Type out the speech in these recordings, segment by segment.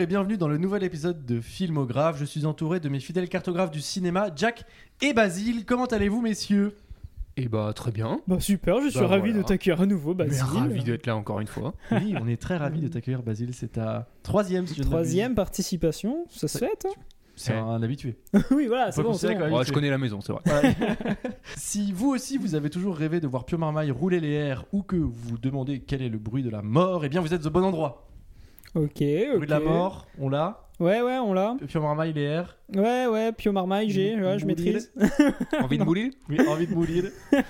Bonjour et bienvenue dans le nouvel épisode de Filmographe. Je suis entouré de mes fidèles cartographes du cinéma, Jack et Basile. Comment allez-vous, messieurs? Et bah très bien. Bah super, je suis Bah, ravi voilà. de t'accueillir à nouveau, Mais Basile. ravi d'être là encore une fois. Oui, on est très ravis de t'accueillir, Basile. C'est ta troisième, si je. Troisième participation, ça se fait, hein? C'est un habitué. Oui, voilà, c'est bon, bon. Ouais, je connais la maison, c'est vrai. Voilà. si vous aussi vous avez toujours rêvé de voir Pio Marmaille rouler les airs ou que vous vous demandez quel est le bruit de la mort, eh bien vous êtes au bon endroit. Ok, Le ok. bruit de la mort, on l'a. Ouais, ouais, on l'a. Pio Marmaille, les airs. Ouais, ouais, Pio Marmaille, j'ai, ouais, je Mourir. maîtrise. Envie de mouler Oui, envie de mourir.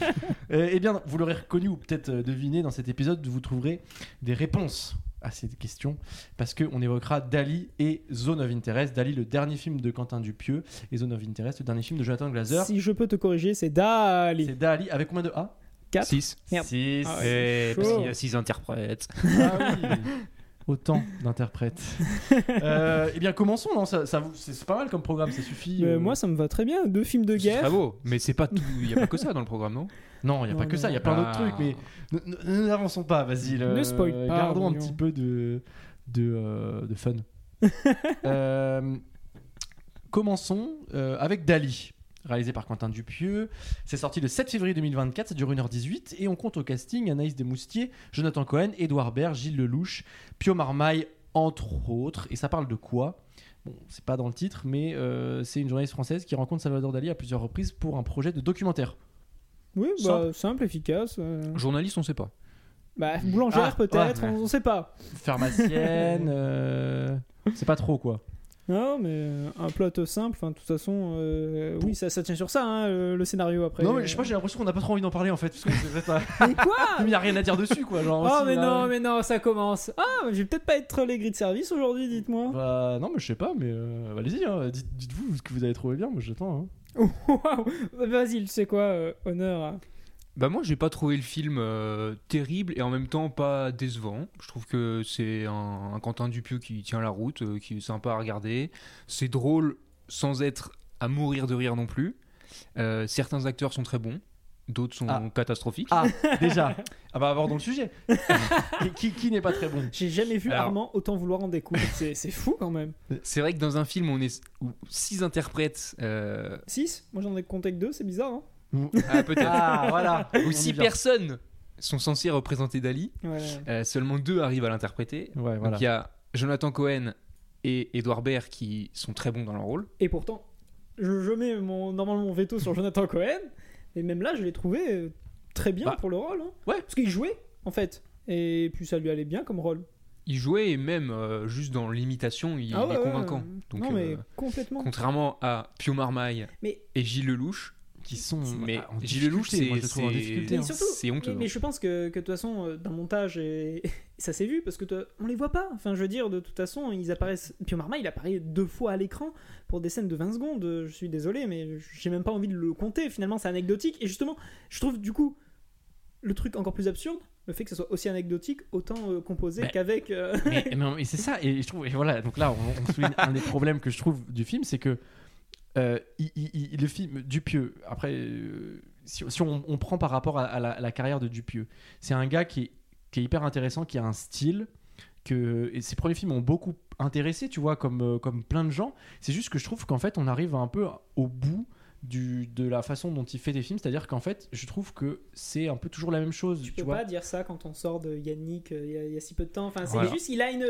Euh, eh bien, vous l'aurez reconnu ou peut-être euh, deviné dans cet épisode, vous trouverez des réponses à ces questions parce qu'on évoquera Dali et Zone of Interest. Dali, le dernier film de Quentin Dupieux, et Zone of Interest, le dernier film de Jonathan Glazer. Si je peux te corriger, c'est Dali. C'est Dali avec combien de A 4. 6. Merde. Six. Ah Eh, chaud. parce qu'il y a 6 interprètes. Ah oui. Autant d'interprètes. Euh, eh bien, commençons. Non, ça, c'est pas mal comme programme, ça suffit. Euh. moi, ça me va très bien. Deux films de guerre. très beau, mais c'est pas tout. Il y a pas que ça dans le programme, non? Non, il n'y a Non, pas que ça, il y a plein d'autres Ah. trucs, mais ne- ne- ne- n'avançons pas, vas-y. Ne euh, spoil pas, Gardons un petit peu de, de, euh, de fun. Euh, commençons euh, avec Dali, réalisé par Quentin Dupieux. C'est sorti le 7 février 2024, ça dure 1h18, et on compte au casting Anaïs Desmoustiers, Jonathan Cohen, Édouard Baird, Gilles Lelouch, Pio Marmaille, entre autres. Et ça parle de quoi? Bon, c'est pas dans le titre, mais euh, c'est une journaliste française qui rencontre Salvador Dali à plusieurs reprises pour un projet de documentaire. Oui, bah, simple, efficace. euh. Journaliste, on sait pas. Bah, boulangère Ah, peut-être, ouais. on, on sait pas. Pharmacienne, euh, c'est pas trop quoi. Non, mais euh, un plot simple, enfin, de toute façon, euh, oui, ça, ça tient sur ça, hein, le, le scénario après. non, mais je sais pas, j'ai l'impression qu'on n'a pas trop envie d'en parler en fait. Parce que c'est euh, Mais quoi il n'y a rien à dire dessus quoi. Genre, Oh, aussi, mais là. non, mais non, ça commence. Ah, mais je vais peut-être pas être les grilles de service aujourd'hui, dites-moi. Bah, non, mais je sais pas, mais euh, allez-y, hein, dites, dites-vous ce que vous avez trouvé bien, moi j'attends. Hein. Waouh Vas-y, tu sais quoi, euh, honneur. Bah moi, j'ai pas trouvé le film euh, terrible et en même temps pas décevant. Je trouve que c'est un, un Quentin Dupieux qui tient la route, euh, qui est sympa à regarder. C'est drôle sans être à mourir de rire non plus. Euh, certains acteurs sont très bons, d'autres sont Ah. catastrophiques. Ah, déjà, ah bah abordons le sujet. qui qui, qui n'est pas très bon? J'ai jamais vu Alors- Armand autant vouloir en découdre. C'est c'est fou quand même. C'est vrai que dans un film, on est où six interprètes, euh, 6 Moi j'en ai compté que 2, c'est bizarre, hein ah, peut-être, Ah, voilà. ou six personnes sont censées représenter Dali. Ouais. Euh, seulement deux arrivent à l'interpréter. Ouais, voilà. Donc il y a Jonathan Cohen et Edouard Baird qui sont très bons dans leur rôle. Et pourtant, je, je mets mon, normalement mon veto sur Jonathan Cohen, et même là, je l'ai trouvé euh, très bien Bah, pour le rôle. hein. ouais. Parce qu'il jouait, en fait. Et puis ça lui allait bien comme rôle. Il jouait et même euh, juste dans l'imitation, il, Ah ouais, est ouais, convaincant. ouais. Donc, non, mais euh, complètement. contrairement à Pio Marmaille Mais- et Gilles Lelouch, Qui sont. mais en Gilles Lelouch, c'est moi, je le trouve en c'est- difficulté, Mais hein. surtout, c'est honteux. Mais, mais je pense que, que de toute façon, euh, d'un montage, et... ça s'est vu parce que on les voit pas. Enfin, je veux dire, de toute façon, ils apparaissent. Pio Marmaille, il apparaît deux fois à l'écran pour des scènes de 20 secondes. Je suis désolé, mais j'ai même pas envie de le compter. Finalement, c'est anecdotique. Et justement, je trouve du coup le truc encore plus absurde, le fait que ce soit aussi anecdotique, autant euh, composé Bah, qu'avec. euh, mais, mais- mais c'est ça, et je trouve, et voilà, donc là, on, on souligne un des problèmes que je trouve du film, c'est que euh, il- le film Dupieux, après, euh, si, on, on prend par rapport à, à la, à la carrière de Dupieux, c'est un gars qui est, qui est hyper intéressant, qui a un style, que, et ses premiers films ont beaucoup intéressé, tu vois, comme, euh, comme plein de gens. C'est juste que je trouve qu'en fait, on arrive un peu au bout. Du, de la façon dont il fait des films, c'est-à-dire qu'en fait, je trouve que c'est un peu toujours la même chose. Tu Tu, peux vois. pas dire ça quand on sort de Yannick euh, il y, a- il y a si peu de temps. Enfin, c'est Voilà. juste, il a une,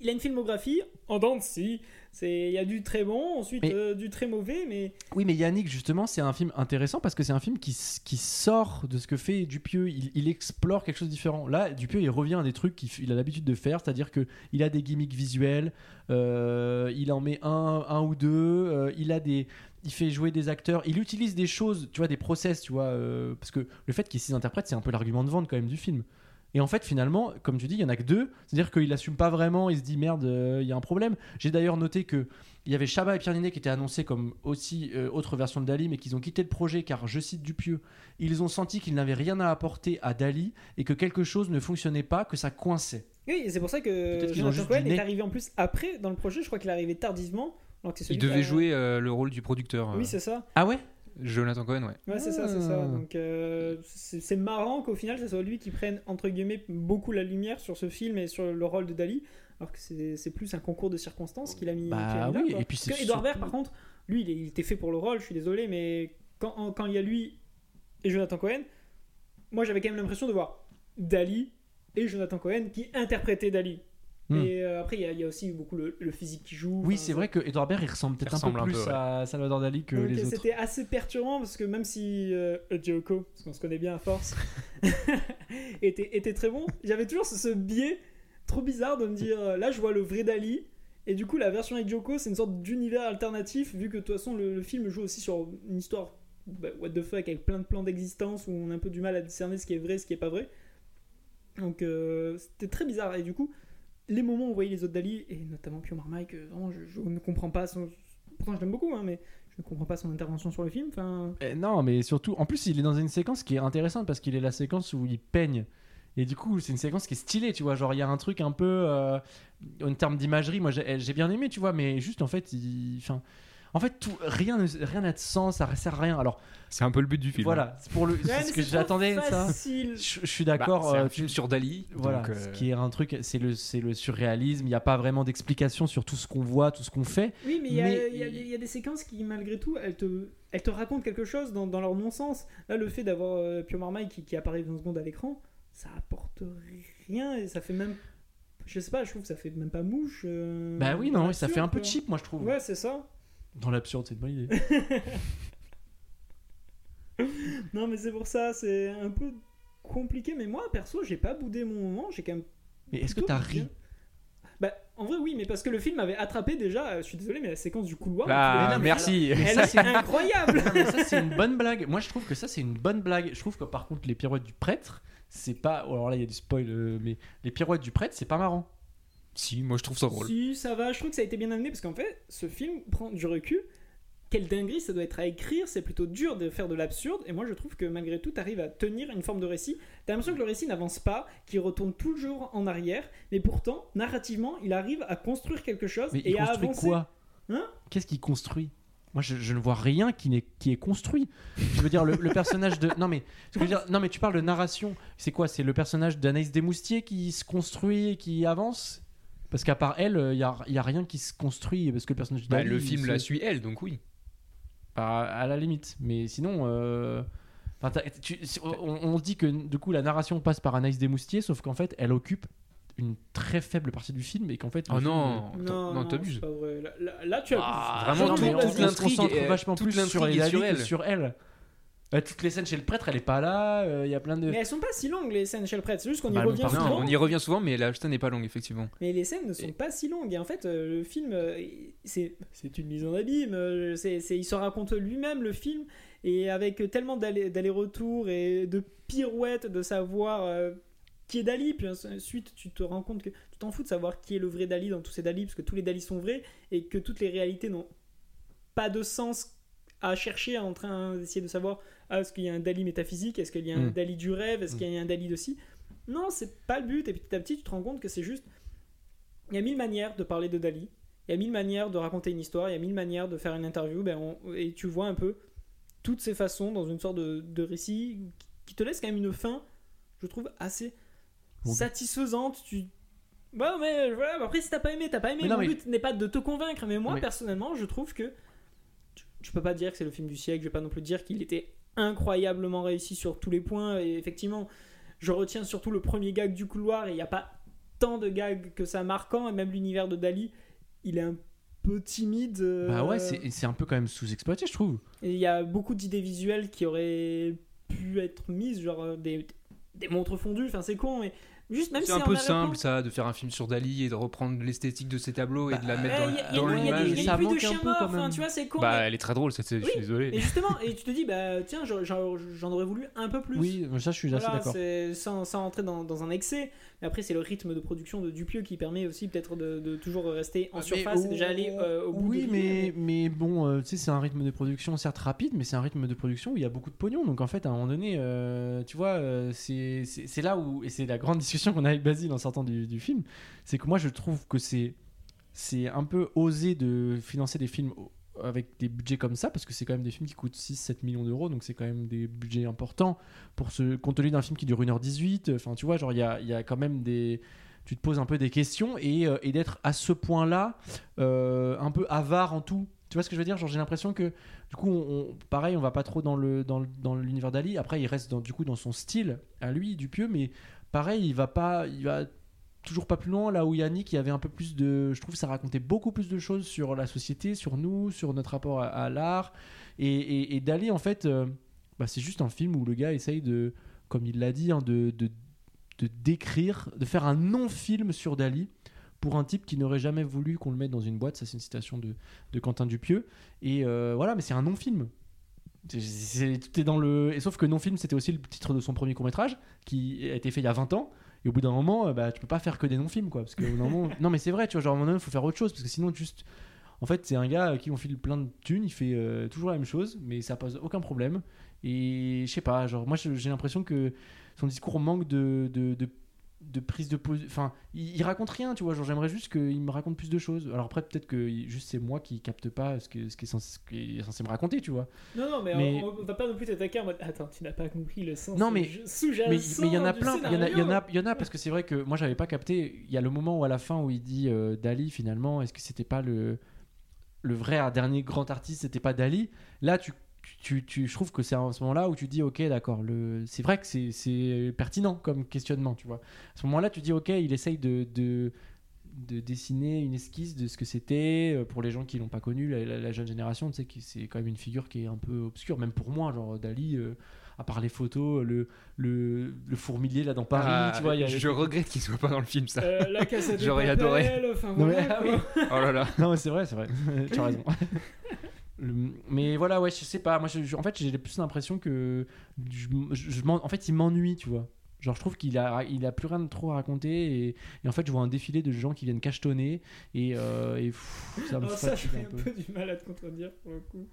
il a une filmographie en dents de scie. C'est, il y a du très bon, ensuite Mais- euh, du très mauvais, mais Oui, mais Yannick, justement, c'est un film intéressant parce que c'est un film qui, qui sort de ce que fait Dupieux. Il, il explore quelque chose de différent. Là, Dupieux, il revient à des trucs qu'il a l'habitude de faire, c'est-à-dire que il a des gimmicks visuels, euh, il en met un, un ou deux, euh, il a des, il fait jouer des acteurs, il utilise des choses, tu vois, des process, tu vois, euh, parce que le fait qu'il y ait six interprètes, c'est un peu l'argument de vente quand même du film. Et en fait, finalement, comme tu dis, il y en a que deux. C'est-à-dire qu'il assume pas vraiment. Il se dit merde, euh, il y a un problème. J'ai d'ailleurs noté que il y avait Chabat et Pierre Ninet qui étaient annoncés comme aussi euh, autre version de Dali, mais qu'ils ont quitté le projet car, je cite Dupieux, ils ont senti qu'ils n'avaient rien à apporter à Dali et que quelque chose ne fonctionnait pas, que ça coinçait. oui, et c'est pour ça que Jonathan Cohen est arrivé en plus après dans le projet. Je crois qu'il est arrivé tardivement. Alors que Il devait a- jouer euh, le rôle du producteur. euh. Oui, c'est ça. Ah ouais? Jonathan Cohen, ouais. Ouais, c'est ça, c'est ça. Ah. Donc, euh, c'est marrant qu'au final, ce soit lui qui prenne, entre guillemets, beaucoup la lumière sur ce film et sur le rôle de Dali, alors que c'est c'est plus un concours de circonstances qu'il a mis, Bah qu'il a mis là, oui, quoi. et puis c'est Edouard Baird, par contre, lui, il, est- il était fait pour le rôle, je suis désolé, mais quand, en- quand il y a lui et Jonathan Cohen, moi j'avais quand même l'impression de voir Dali et Jonathan Cohen qui interprétaient Dali. Hmm. Et euh, après, il y, a- il y a aussi beaucoup le, le physique qui joue. Oui, c'est vrai que Edouard Baird il ressemble peut-être un ressemble peu un plus peu, ouais. à Salvador Dali que Donc, les autres. C'était assez perturbant parce que même si euh, Joko, parce qu'on se connaît bien à force, était, était très bon, j'avais toujours ce, ce biais trop bizarre de me dire euh, là je vois le vrai Dali et du coup la version avec Joko c'est une sorte d'univers alternatif vu que de toute façon le, le film joue aussi sur une histoire bah, what the fuck avec plein de plans d'existence où on a un peu du mal à discerner ce qui est vrai ce qui est pas vrai. Donc euh, c'était très bizarre et du coup les moments où on voyait les autres Dali et notamment Pio Marmaille que vraiment je, ne comprends pas son... pourtant je l'aime beaucoup hein, mais je ne comprends pas son intervention sur le film. Eh, non, mais surtout, en plus, il est dans une séquence qui est intéressante parce qu'il est la séquence où il peigne. Et du coup, c'est une séquence qui est stylée, tu vois. Genre, il y a un truc un peu. euh, en termes d'imagerie, moi, j'ai bien aimé, tu vois, mais juste, en fait, il. En fait, tout, rien ne- rien n'a de sens, ça sert à rien. Alors, C'est un peu le but du film. hein. voilà, c'est pour le. C'est ce que j'attendais, ça. facile. Je, je suis Bah, d'accord. c'est euh, un film sur Dali. Voilà, donc, ce euh, qui est un truc, c'est le, c'est le surréalisme. Il n'y a pas vraiment d'explication sur tout ce qu'on voit, tout ce qu'on fait. Oui, mais il y, a- Mais- il y a- il y a des séquences qui, malgré tout, elles te, elles te racontent quelque chose dans, dans leur non-sens. Là, le fait d'avoir euh, Pio Marmaille qui, qui apparaît 20 secondes à l'écran, ça apporte rien et ça fait même. Je sais pas, je trouve que ça fait même pas mouche. euh, Bah oui, non, ça fait un peu cheap, moi, je trouve. Ouais, c'est ça. Dans l'absurde, c'est une bonne idée. Non, mais c'est pour ça, c'est un peu compliqué. Mais moi, perso, j'ai pas boudé mon moment. J'ai quand même. Mais est-ce que t'as ri Bah, en vrai, oui, mais parce que le film m'avait attrapé déjà. euh, Je suis désolé, mais la séquence du couloir. Ah, merci. Elle c'est incroyable! Non, mais ça c'est une bonne blague. Moi je trouve que ça c'est une bonne blague. Je trouve que par contre les pirouettes du prêtre, c'est pas. oh, Alors là il y a du spoil, euh, mais les pirouettes du prêtre c'est pas marrant. Si, moi je trouve ça drôle. Si, ça va. Je trouve que ça a été bien amené parce qu'en fait, ce film prend du recul. Quelle dinguerie ça doit être à écrire, c'est plutôt dur de faire de l'absurde, et moi je trouve que malgré tout, t'arrives à tenir une forme de récit. T'as l'impression que le récit n'avance pas, qu'il retourne toujours en arrière, mais pourtant, narrativement, il arrive à construire quelque chose Mais et il à construit avancer. quoi? Hein? Qu'est-ce qu'il construit? Moi je, je ne vois rien qui, n'est- qui est construit. Je veux dire le, le personnage de. Non mais, ce que je veux dire, non mais tu parles de narration. C'est quoi? C'est le personnage d'Anaïs Desmoustiers qui se construit et qui avance? Parce qu'à part elle, il y a, y a rien qui se construit parce que le personnage de Bah, le il film se- la suit elle, donc oui. Bah, à la limite. Mais sinon, euh, enfin, t'as- tu- on, on dit que du coup la narration passe par Anaïs Desmoustiers, sauf qu'en fait elle occupe une très faible partie du film et qu'en fait. Oh film, non, Non, non, non, t'abuses. Là, là- là, tu as. Ah, Vraiment, non, tout- mais toute on- on se l'intrigue vachement toute plus elle. sur elle. Euh, toutes les scènes chez le prêtre, elle est pas là. euh, Il y a plein de. Mais elles sont pas si longues les scènes chez le prêtre, c'est juste qu'on y Bah, revient souvent. Non, on y revient souvent, mais la scène n'est pas longue, effectivement. Mais les scènes ne sont Et- pas si longues. Et en fait, euh, le film, euh, c'est c'est une mise en abîme. euh, c'est c'est- il se raconte lui-même, le film. Et avec tellement d'aller- d'allers-retours et de pirouettes de savoir euh, qui est Dali. Puis ensuite, tu te rends compte que tu t'en fous de savoir qui est le vrai Dali dans tous ces Dali, parce que tous les Dali sont vrais et que toutes les réalités n'ont pas de sens à chercher en train d'essayer de savoir ah, est-ce qu'il y a un Dali métaphysique, est-ce qu'il y a un Mm. Dali du rêve, est-ce Mm. qu'il y a un Dali de ci. Non, c'est pas le but. Et petit à petit, tu te rends compte que c'est juste. Il y a mille manières de parler de Dali. Il y a mille manières de raconter une histoire. Il y a mille manières de faire une interview. Ben, on- et tu vois un peu toutes ces façons dans une sorte de, de récit qui te laisse quand même une fin, je trouve, assez Bon. satisfaisante. Tu... Bon, mais voilà, après, si t'as pas aimé, t'as pas aimé. Mais non, Mon mais- but n'est pas de te convaincre. Mais moi, Mais- personnellement, je trouve que. Tu peux pas dire que c'est le film du siècle. Je vais pas non plus dire qu'il était incroyablement réussi sur tous les points. Et effectivement, je retiens surtout le premier gag du couloir. Et il n'y a pas tant de gags que ça marquant. Et même l'univers de Dali, il est un peu timide. euh, Bah ouais, c'est c'est un peu quand même sous-exploité, je trouve. et il y a beaucoup d'idées visuelles qui auraient pu être mises, genre des, des montres fondues, enfin c'est con, mais juste même C'est si un peu simple ça, de faire un film sur Dali et de reprendre l'esthétique de ses tableaux et de la Bah, mettre Ouais, dans, il y a des- l'image. il y a pluie de enfin même. tu vois, c'est con. Bah, mais- elle est très drôle, cette scène, je Oui, suis désolé. Et justement, et tu te dis, bah tiens, j'en- aurais voulu un peu plus. Oui, ça je suis assez Voilà, d'accord. c'est- sans, sans entrer dans, dans un excès. Mais après, c'est le rythme de production de Dupieux qui permet aussi peut-être de, de toujours rester en Mais surface et au- déjà aller euh, au bout Oui, de mais, mais bon, euh, tu sais, c'est un rythme de production certes rapide, mais c'est un rythme de production où il y a beaucoup de pognon. Donc en fait, à un moment donné, euh, tu vois, euh, c'est c'est- c'est là où, et c'est la grande discussion qu'on a avec Basile en sortant du, du film, c'est que moi je trouve que c'est c'est un peu osé de financer des films avec des budgets comme ça, parce que c'est quand même des films qui coûtent 6-7 millions d'euros, donc c'est quand même des budgets importants pour ce compte tenu d'un film qui dure 1h18. Enfin, tu vois, genre, il y a, y a quand même des. Tu te poses un peu des questions et, euh, et d'être à ce point-là euh, un peu avare en tout. Tu vois ce que je veux dire? Genre, j'ai l'impression que du coup, on, on- pareil, on va pas trop dans le dans, l'univers d'Ali. Après, il reste dans, du coup dans son style à lui, Dupieux, mais pareil, il va pas, il va toujours pas plus loin. Là où Yannick, il y avait un peu plus de, je trouve, ça racontait beaucoup plus de choses sur la société, sur nous, sur notre rapport à, l'art. Et, et, en fait, euh, bah, c'est juste un film où le gars essaye de, comme il l'a dit, hein, de, de de décrire, de faire un non-film sur Dali pour un type qui n'aurait jamais voulu qu'on le mette dans une boîte. Ça, c'est une citation de, de Quentin Dupieux. Et euh, voilà, mais c'est un non-film. C'est- Tout est dans le. Et sauf que non-film, c'était aussi le titre de son premier court-métrage qui a été fait il y a 20 ans. Et au bout d'un moment, euh, bah, tu peux pas faire que des non-films, quoi. Parce que moment- non, mais c'est vrai, tu vois, genre, à un moment il faut faire autre chose. Parce que sinon, juste. En fait, c'est un gars qui on file plein de thunes, il fait euh, toujours la même chose, mais ça pose aucun problème. Et je sais pas, genre, moi, j'ai l'impression que son discours manque de, de, de, de prise de position. Enfin, il, il raconte rien, tu vois. Genre, j'aimerais juste qu'il me raconte plus de choses. Alors après, peut-être que juste c'est moi qui capte pas ce, que, ce, qui est censé, est me raconter, tu vois. Non, non, mais, Mais- On, on va pas non plus t'attaquer en mode Attends, tu n'as pas compris le sens Non, mais- sous-jacent. Mais il y en a plein. Il y en a, en y en a parce que c'est vrai que moi, j'avais pas capté. Il y a le moment où à la fin où il dit euh, Dali, finalement, est-ce que c'était pas le le vrai dernier grand artiste, c'était pas Dali? Là, tu tu, tu, je trouve que c'est à ce moment-là où tu dis ok d'accord le c'est vrai que c'est- c'est pertinent comme questionnement tu vois à ce moment-là tu dis ok il essaye de, de de dessiner une esquisse de ce que c'était euh, pour les gens qui l'ont pas connu la, la- la jeune génération tu sais que c'est quand même une figure qui est un peu obscure même pour moi genre Dali euh, à part les photos le le, le fourmilier là dans Paris Ah, tu vois y a je regrette qu'il soit pas dans le film, ça. Euh, la cassette de J'aurais adoré. Enfin, Non, mais- voilà, ah. Oh là là. Non, c'est vrai, c'est vrai. tu as raison. Le- mais voilà, ouais, je sais pas. Moi, je- je- en fait, j'ai plus l'impression que. Je, je- je m'en- en fait, il m'ennuie, tu vois. Genre, je trouve qu'il a, il a plus rien de trop à raconter. Et, et en fait, je vois un défilé de gens qui viennent cachetonner. Et, euh, et pff, ça me Alors, ça, fatigue j'ai un un peu. peu du mal à te contredire pour le coup.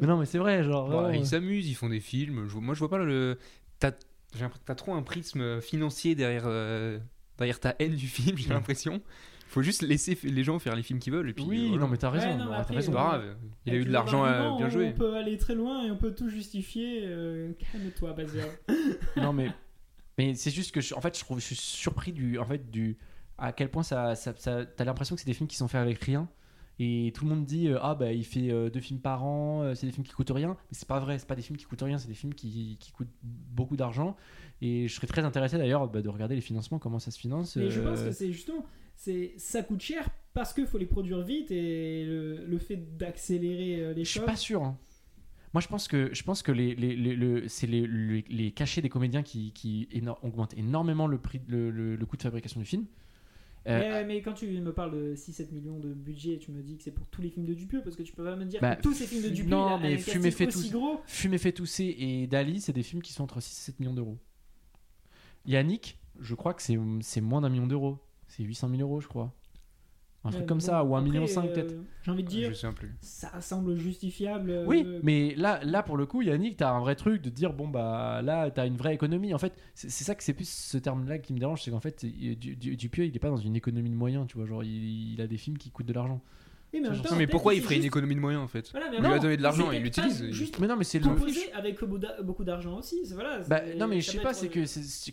Mais non, mais c'est vrai, genre. Ouais, vraiment, ils euh, s'amusent, ils font des films. Je- moi, je vois pas le. t'as- J'ai l'impression que t'as trop un prisme financier derrière, euh, derrière ta haine du film, j'ai l'impression. Faut juste laisser les gens faire les films qu'ils veulent. Et puis, oui, voilà. non, mais t'as raison. Ouais, non, mais raison. C'est pas grave. Il a eu de l'argent à argument, bien jouer. On peut aller très loin et on peut tout justifier. euh, Calme-toi, Bazia. non mais mais c'est juste que je- en fait je trouve je suis surpris du en fait du à quel point ça, ça, ça- t'as l'impression que c'est des films qui sont faits avec rien et tout le monde dit euh, ah bah il fait euh, deux films par an euh, c'est des films qui coûtent rien mais c'est pas vrai c'est pas des films qui coûtent rien c'est des films qui, qui coûtent beaucoup d'argent et je serais très intéressé d'ailleurs bah, de regarder les financements comment ça se finance Mais je euh, pense que c'est justement, c'est ça coûte cher parce qu'il faut les produire vite et le, le fait d'accélérer euh, les Je suis choses. pas sûr. hein. Moi, je pense que, je pense que les, les, les- le- c'est les, cachets des comédiens qui, qui éno- augmentent énormément le, prix, le, le- le coût de fabrication du film. Euh, Mais, mais quand tu me parles de 6-7 millions de budget, tu me dis que c'est pour tous les films de Dupieux parce que tu peux pas me dire Bah, que tous ces films de Dupieux, non, il a mais fait aussi tous. gros. Fumer fait tousser et Dali, c'est des films qui sont entre 6 et 7 millions d'euros. Yannick, je crois que c'est moins d'un million d'euros. C'est 800 000 euros, je crois. Un Ouais, truc comme bon, ça, ou un après, million cinq euh, peut-être. J'ai envie de dire, Je sais plus. ça semble justifiable. euh, Oui, mais là, là pour le coup, Yannick, t'as un vrai truc de dire bon bah là, t'as une vraie économie. En fait, c'est ça que c'est plus ce terme-là qui me dérange, c'est qu'en fait, il- Du- Du- Dupieux, il est pas dans une économie de moyens, tu vois. Genre, il, il a des films qui coûtent de l'argent. Oui, mais, en même Non, temps, Non, mais pourquoi il ferait une économie de moyens en fait Voilà, mais On lui a donné de l'argent, il l'utilise. Juste Mais non, mais c'est le. avec beaucoup d'a- beaucoup d'argent aussi. c'est- Voilà, Bah, non mais je sais pas, c'est que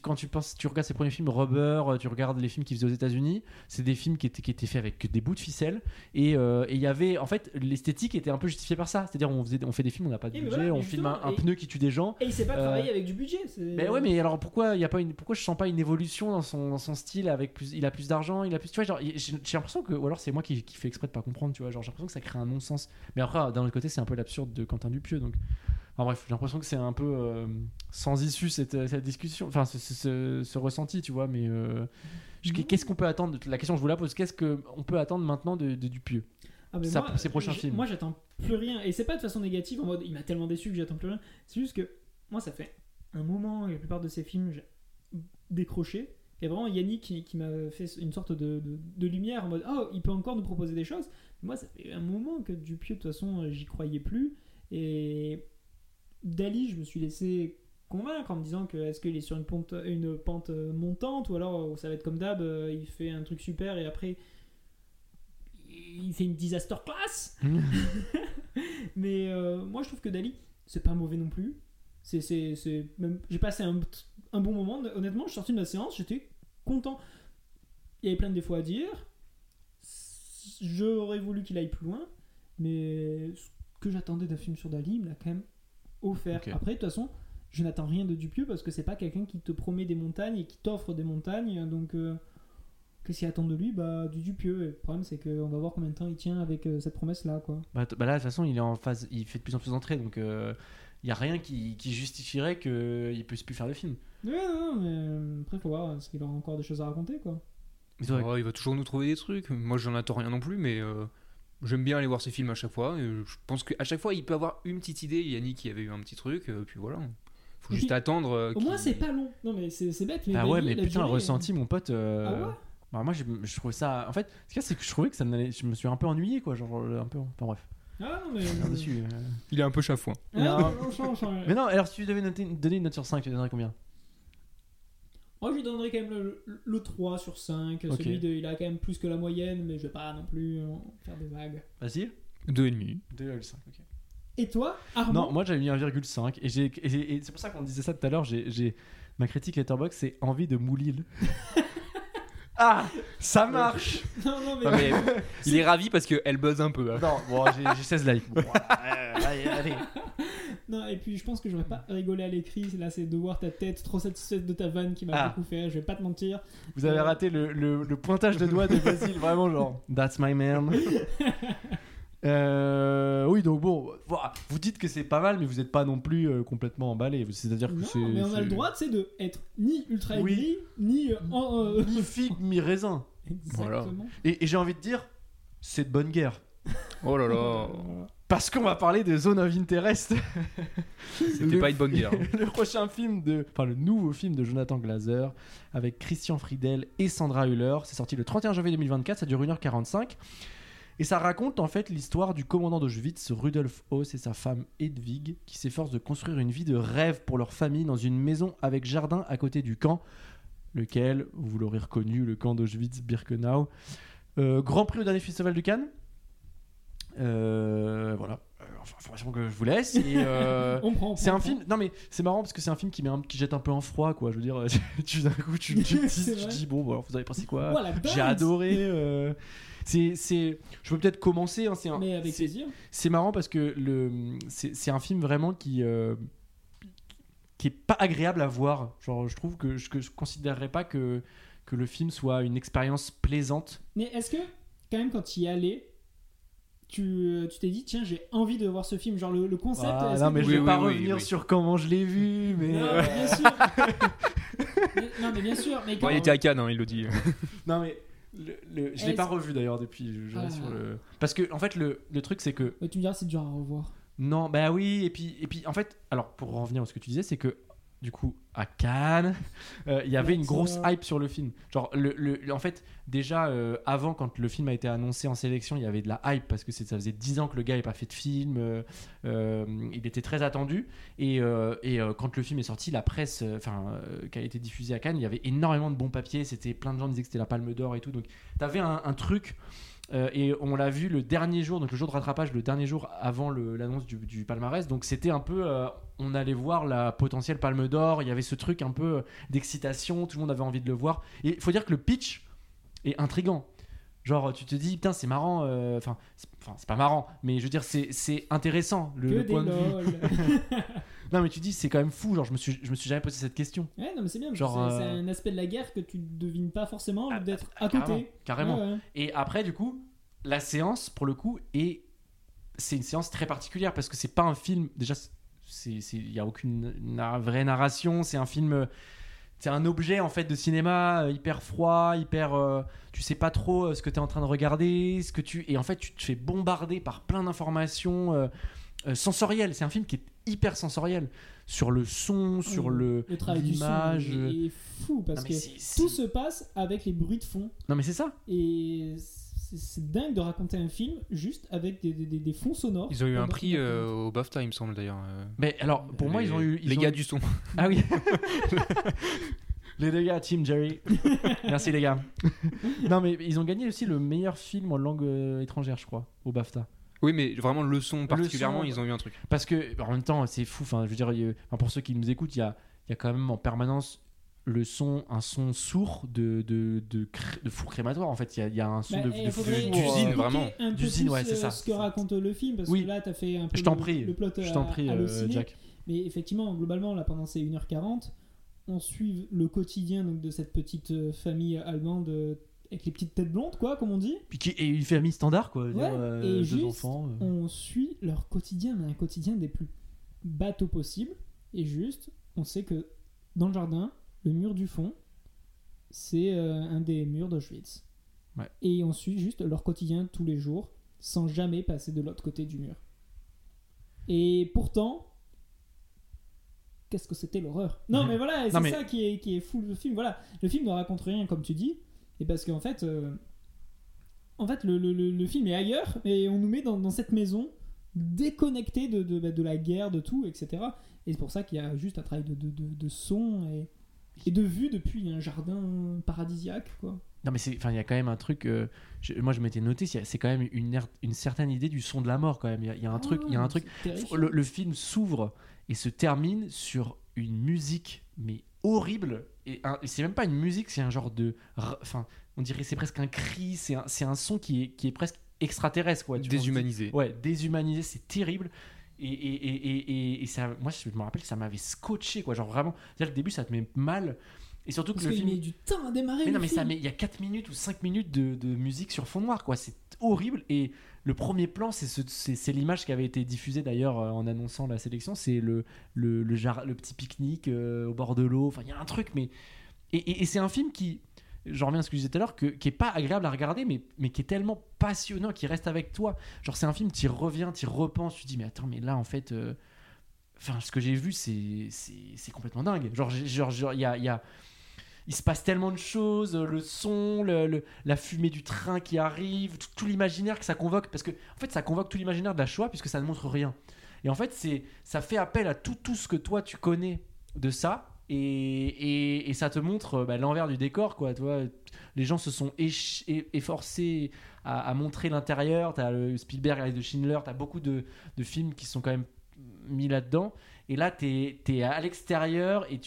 quand tu penses, tu regardes ses premiers films, Rubber, euh, tu regardes les films qu'il faisait aux États-Unis, c'est des films qui étaient, qui étaient faits avec que des bouts de ficelle et euh, et il y avait, en fait, l'esthétique était un peu justifiée par ça, c'est-à-dire on faisait, on fait des films, on n'a pas de budget, voilà, on filme un, justement, un et- pneu qui tue des gens. Et il sait pas Euh, travailler avec du budget. Mais ouais, mais alors pourquoi il y a pas une, pourquoi je sens pas une évolution dans son, dans son style avec plus, il a plus d'argent, il a plus, tu vois, j'ai j'ai l'impression que, ou alors c'est moi qui, qui fais exprès de pas comprendre, tu vois, genre j'ai l'impression que ça crée un non-sens. Mais après, d'un autre côté, c'est un peu l'absurde de Quentin Dupieux, donc. Enfin bref, j'ai l'impression que c'est un peu euh, sans issue cette, cette discussion, enfin ce, ce- ressenti, tu vois, mais euh, Non. qu'est-ce qu'on peut attendre La question que je vous la pose, qu'est-ce qu'on peut attendre maintenant de, de Dupieux? Ah, moi, pour ses prochains films. Moi, j'attends plus rien. Et c'est pas de façon négative en mode il m'a tellement déçu que j'attends plus rien. C'est juste que moi, ça fait un moment et la plupart de ces films, j'ai décroché. A vraiment Yannick qui, qui m'a fait une sorte de, de- de lumière en mode oh, il peut encore nous proposer des choses. Moi, ça fait un moment que Dupieux, de toute façon, euh, j'y croyais plus. Et Dali, je me suis laissé convaincre en me disant que est-ce qu'il est sur une pente, une pente euh, montante ou alors euh, ça va être comme d'hab, il fait un truc super et après il fait une disaster class. Mais euh, moi, je trouve que Dali, c'est pas mauvais non plus. C'est, c'est, c'est même, j'ai passé un, un bon moment. Honnêtement, je suis sorti de la séance, j'étais content. Il y avait plein de défauts à dire. J'aurais voulu qu'il aille plus loin, mais ce que j'attendais d'un film sur Dali, il me l'a quand même offert. Après, de toute façon, je n'attends rien de Dupieux parce que c'est pas quelqu'un qui te promet des montagnes et qui t'offre des montagnes. Donc, euh, qu'est-ce qu'il attend de lui? Bah, du Dupieux. Et le problème, c'est qu'on va voir combien de temps il tient avec euh, cette promesse-là, quoi. Bah, bah là, de toute façon, il est en phase, il fait de plus en plus d'entrées, donc il n'y a rien qui, qui justifierait qu'il puisse plus faire de film. Ouais, non, mais euh, après, faut voir, est-ce qu'il aura encore des choses à raconter, quoi. Oh, il va toujours nous trouver des trucs. Moi, j'en attends rien non plus, mais euh, j'aime bien aller voir ses films à chaque fois. Et je pense qu'à chaque fois, il peut avoir une petite idée. Yannick, qui avait eu un petit truc, euh, puis voilà. Faut juste puis, attendre. euh, Au moins, qu'il- c'est pas long. Non, mais c'est c'est bête. Mais ah ouais, mais la putain, le durée, ressenti, mon pote. euh, Ah ouais bah, moi, je, je trouvais ça. En fait, ce qu'il y a, c'est que je trouvais que ça me allait- Je me suis un peu ennuyé, quoi. Genre, euh, un peu. Enfin, bref. Ah non, mais. Dessus. euh. Il est un peu chafouin. Ah, Non. mais on change, on change. Mais non, alors si tu devais noter- donner une note sur 5, tu donnerais combien? Moi, je lui donnerais quand même le, le 3 sur 5. Ok. Celui de. Il a quand même plus que la moyenne, mais je vais pas non plus euh, faire des vagues. Vas-y Deux et demi. 2,5, ok. Et toi, Armand Non, moi j'avais mis 1,5 et, j'ai- et, et c'est pour ça qu'on disait ça tout à l'heure. J'ai, j'ai- ma critique Letterboxd, c'est envie de moulil. ah, ça marche. Non, non, mais. Non, mais il est ravi parce qu'elle buzz un peu. hein. Non, bon, j'ai, j'ai 16 likes. Bon, euh, allez, allez. Non, et puis je pense que j'aurais pas rigolé à l'écrit. Là, c'est de voir ta tête trop satisfaite de ta vanne qui m'a Ah. beaucoup fait. Je vais pas te mentir. Vous avez raté le, le- le pointage de doigt de Basile, vraiment genre. That's my man. Euh, oui, donc bon, vous dites que c'est pas mal, mais vous n'êtes pas non plus euh, complètement emballé. C'est-à-dire que Non, c'est. mais on a c'est- le droit, sais, de être ni ultra Oui. aigri, ni. euh, en, euh, Mi figue, mi raisin. Exactement. Et, et j'ai envie de dire, c'est de bonne guerre. Oh là là. Parce qu'on va parler de Zone of Interest. C'était pas une bonne guerre. hein. le prochain film de, enfin le nouveau film de Jonathan Glazer avec Christian Friedel et Sandra Hüller. C'est sorti le 31 janvier 2024, ça dure 1h45. Et ça raconte en fait l'histoire du commandant d'Auschwitz, Rudolf Haus et sa femme Hedwig, qui s'efforcent de construire une vie de rêve pour leur famille dans une maison avec jardin à côté du camp, lequel, vous l'aurez reconnu, le camp d'Auschwitz-Birkenau. Euh, Grand prix au dernier festival de Cannes. Euh, voilà, Euh, enfin, information que je vous laisse. Et, euh, on prend. c'est un film. Non mais c'est marrant parce que c'est un film qui, met un- qui jette un peu en froid quoi. Je veux dire, tu d'un coup tu, tu, dis- tu bon, bon alors vous avez pensé quoi? Voilà, J'ai adoré. euh, c'est, c'est, je peux peut-être commencer. hein, c'est, un- Mais avec c'est, plaisir. c'est marrant parce que le, c'est, c'est un film vraiment qui, qui est pas agréable à voir. Genre, je trouve que je, que je considérerais pas que que le film soit une expérience plaisante. Mais est-ce que, quand même, quand tu y allais, tu euh, tu t'es dit, tiens, j'ai envie de voir ce film Genre, le, le concept. Ah, non mais je Oui, vais oui, pas oui, revenir oui. sur comment je l'ai vu, mais Non, euh, mais bien sûr. Mais- non, mais bien sûr. Mais Bon, quand- il était à Cannes, hein, il le dit. Non mais le, le- je l'ai pas revu d'ailleurs depuis. je- Ah. sur le... Parce que en fait le, le truc c'est que Ouais, tu me diras, c'est dur à revoir. non bah oui et puis et puis en fait alors pour revenir à ce que tu disais c'est que du coup à Cannes euh, il y avait une grosse hype sur le film. Genre le, le- en fait déjà euh, avant quand le film a été annoncé en sélection il y avait de la hype parce que ça faisait 10 ans que le gars n'avait pas fait de film. euh, il était très attendu et, et quand le film est sorti la presse enfin qui a été diffusée à Cannes il y avait énormément de bons papiers. C'était plein de gens disaient que c'était la Palme d'Or et tout donc T'avais un, un truc, euh, et on l'a vu le dernier jour, donc le jour de rattrapage, le dernier jour avant l'annonce du, du palmarès. Donc c'était un peu, euh, on allait voir la potentielle Palme d'Or. Il y avait ce truc un peu d'excitation, tout le monde avait envie de le voir. Et il faut dire que le pitch est intrigant. Genre, tu te dis, putain, c'est marrant. euh, Enfin, c'est pas marrant, mais je veux dire, c'est intéressant le, Que le des point de vue. Non, mais tu dis, c'est quand même fou. Genre, je me suis, je me suis jamais posé cette question. ouais, non, mais c'est bien. Genre, c'est c'est euh, un aspect de la guerre que tu devines pas forcément Ah, d'être à Carrément. côté. carrément. Ouais, ouais. Et après, du coup, la séance, pour le coup, est c'est une séance très particulière parce que c'est pas un film. Déjà, il y a aucune na- vraie narration. C'est un film. C'est un objet en fait de cinéma euh, hyper froid, hyper. euh, tu sais pas trop euh, ce que tu es en train de regarder, ce que tu et en fait tu te fais bombarder par plein d'informations euh, euh, sensorielles. C'est un film qui est hyper sensoriel sur le son, sur le Le travail du son l'image. euh. est, fou parce Non, que tout se passe avec les bruits de fond. non mais c'est ça. Et c'est dingue de raconter un film juste avec des, des- des- des fonds sonores. Ils ont eu un prix euh, au BAFTA, il me semble d'ailleurs. euh, Mais alors pour moi les- ils ont eu ils les ont gars eu- du son. Ah oui. Les deux gars, Team Jerry. Merci les gars. non, mais ils ont gagné aussi le meilleur film en langue euh, étrangère, je crois, au BAFTA. Oui, mais vraiment le son particulièrement, son, ils ont eu un truc. Parce que, en même temps, c'est fou. Enfin, je veux dire, a- pour ceux qui nous écoutent, il y a, il y a quand même en permanence le son, un son sourd de, de, de, four crématoire. En fait, il y a, il y a un son Bah, de, D'usine, euh, vraiment. D'usine, ouais, c'est euh, ça. ce que raconte le film parce Oui. que là t'as fait un peu Je t'en le- prie. le plot Je t'en à- prie, euh, halluciné. Jack. mais effectivement globalement là pendant ces 1h40 on suit le quotidien donc, de cette petite euh, famille allemande euh, avec les petites têtes blondes quoi comme on dit Puis qui- une famille standard, quoi. Ouais, dire, euh, et deux juste, enfants. euh. on suit leur quotidien mais un quotidien des plus bateaux possibles et juste on sait que dans le jardin le mur du fond c'est euh, un des murs d'Auschwitz. Ouais. et on suit juste leur quotidien tous les jours sans jamais passer de l'autre côté du mur. Et pourtant qu'est-ce que c'était l'horreur? Non mais voilà c'est mais- ça qui est, qui est fou le film. Voilà le film ne raconte rien comme tu dis. Et parce qu'en fait euh, en fait le, le- le- le film est ailleurs et on nous met dans, dans cette maison déconnectée de, de, bah, de la guerre de tout etc et c'est pour ça qu'il y a juste un travail de- de son et, et de vue depuis un jardin paradisiaque quoi Non, mais c'est- enfin, il y a quand même un truc. euh, je- moi, je m'étais noté, c'est quand même une, er- une certaine idée du son de la mort, quand même. Il y a, il y a un truc. Il y a un truc. C'est terrifiant. Le, le film s'ouvre et se termine sur une musique, mais horrible. Et, c'est même pas une musique, c'est un genre de. Enfin, on dirait c'est presque un cri, c'est un, c'est un son qui est, qui est presque extraterrestre, quoi. tu vois. Déshumanisé. Ouais, déshumanisé, c'est terrible. Et, et, et, et, ça, moi, je me rappelle que ça m'avait scotché, quoi. Genre vraiment, c'est-à-dire que le début, ça te met mal. Et surtout que le qu'il film. met du temps à démarrer Mais non, mais ça film. met, il y a 4 minutes ou 5 minutes de, de musique sur fond noir, quoi. C'est horrible. Et le premier plan, c'est ce- l'image qui avait été diffusée d'ailleurs euh, en annonçant la sélection. C'est le, le, le, jar- le petit pique-nique euh, au bord de l'eau. Enfin, il y a un truc, mais. Et, et- et c'est un film qui. J'en reviens à ce que je disais tout à l'heure, qui est pas agréable à regarder, mais, mais qui est tellement passionnant, qui reste avec toi. Genre, c'est un film, tu reviens, tu repenses, tu te dis, mais attends, mais là, en fait. euh, ce que j'ai vu, c'est complètement dingue. Genre, j'ai- genre, genre, il y il y a il se passe tellement de choses, le son, la fumée du train qui arrive, tout, tout l'imaginaire que ça convoque, parce que en fait ça convoque tout l'imaginaire de la Shoah puisque ça ne montre rien. Et en fait c'est, ça fait appel à tout, tout ce que toi tu connais de ça, et, ça te montre euh, bah, l'envers du décor, quoi. Tu vois, les gens se sont efforcés à, montrer l'intérieur. T'as le Spielberg avec de Schindler, t'as beaucoup de, films qui sont quand même mis là-dedans. Et là, t'es es à l'extérieur et,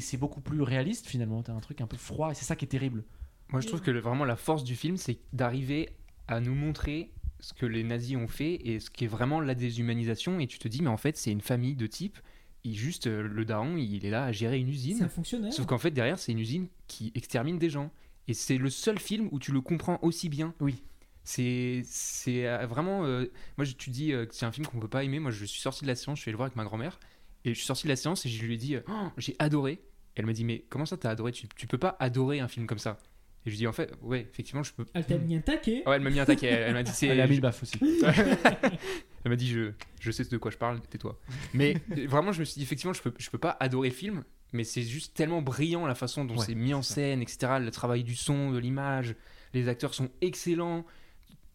c'est beaucoup plus réaliste finalement. T'as un truc un peu froid et c'est ça qui est terrible. Moi, je trouve que vraiment la force du film, c'est d'arriver à nous montrer ce que les nazis ont fait et ce qui est vraiment la déshumanisation. Et tu te dis, mais en fait, c'est une famille de types. Il juste euh, le daron, il est là à gérer une c'est usine. un fonctionnaire Sauf qu'en fait, derrière, c'est une usine qui extermine des gens. Et c'est le seul film où tu le comprends aussi bien. Oui. C'est c'est euh, vraiment. euh, moi, je- tu dis euh, que c'est un film qu'on peut pas aimer. Moi, je suis sorti de la séance, je suis allé le voir avec ma grand-mère. Et je suis sorti de la séance et je lui ai dit, Oh, j'ai adoré. Elle m'a dit, mais comment ça, t'as adoré? Tu, tu peux pas adorer un film comme ça. Et je lui ai dit, en fait, ouais, effectivement, je peux. elle t'a mis un taquet Ouais, elle m'a mis un taquet. Elle, elle m'a dit, c'est. Elle a mis le baffe aussi. Elle m'a dit je, je sais de quoi je parle, tais-toi. Mais vraiment, je me suis dit, effectivement, je peux, je peux pas adorer le film, mais c'est juste tellement brillant la façon dont Ouais, c'est mis en scène, etc. Le travail du son, de l'image, les acteurs sont excellents.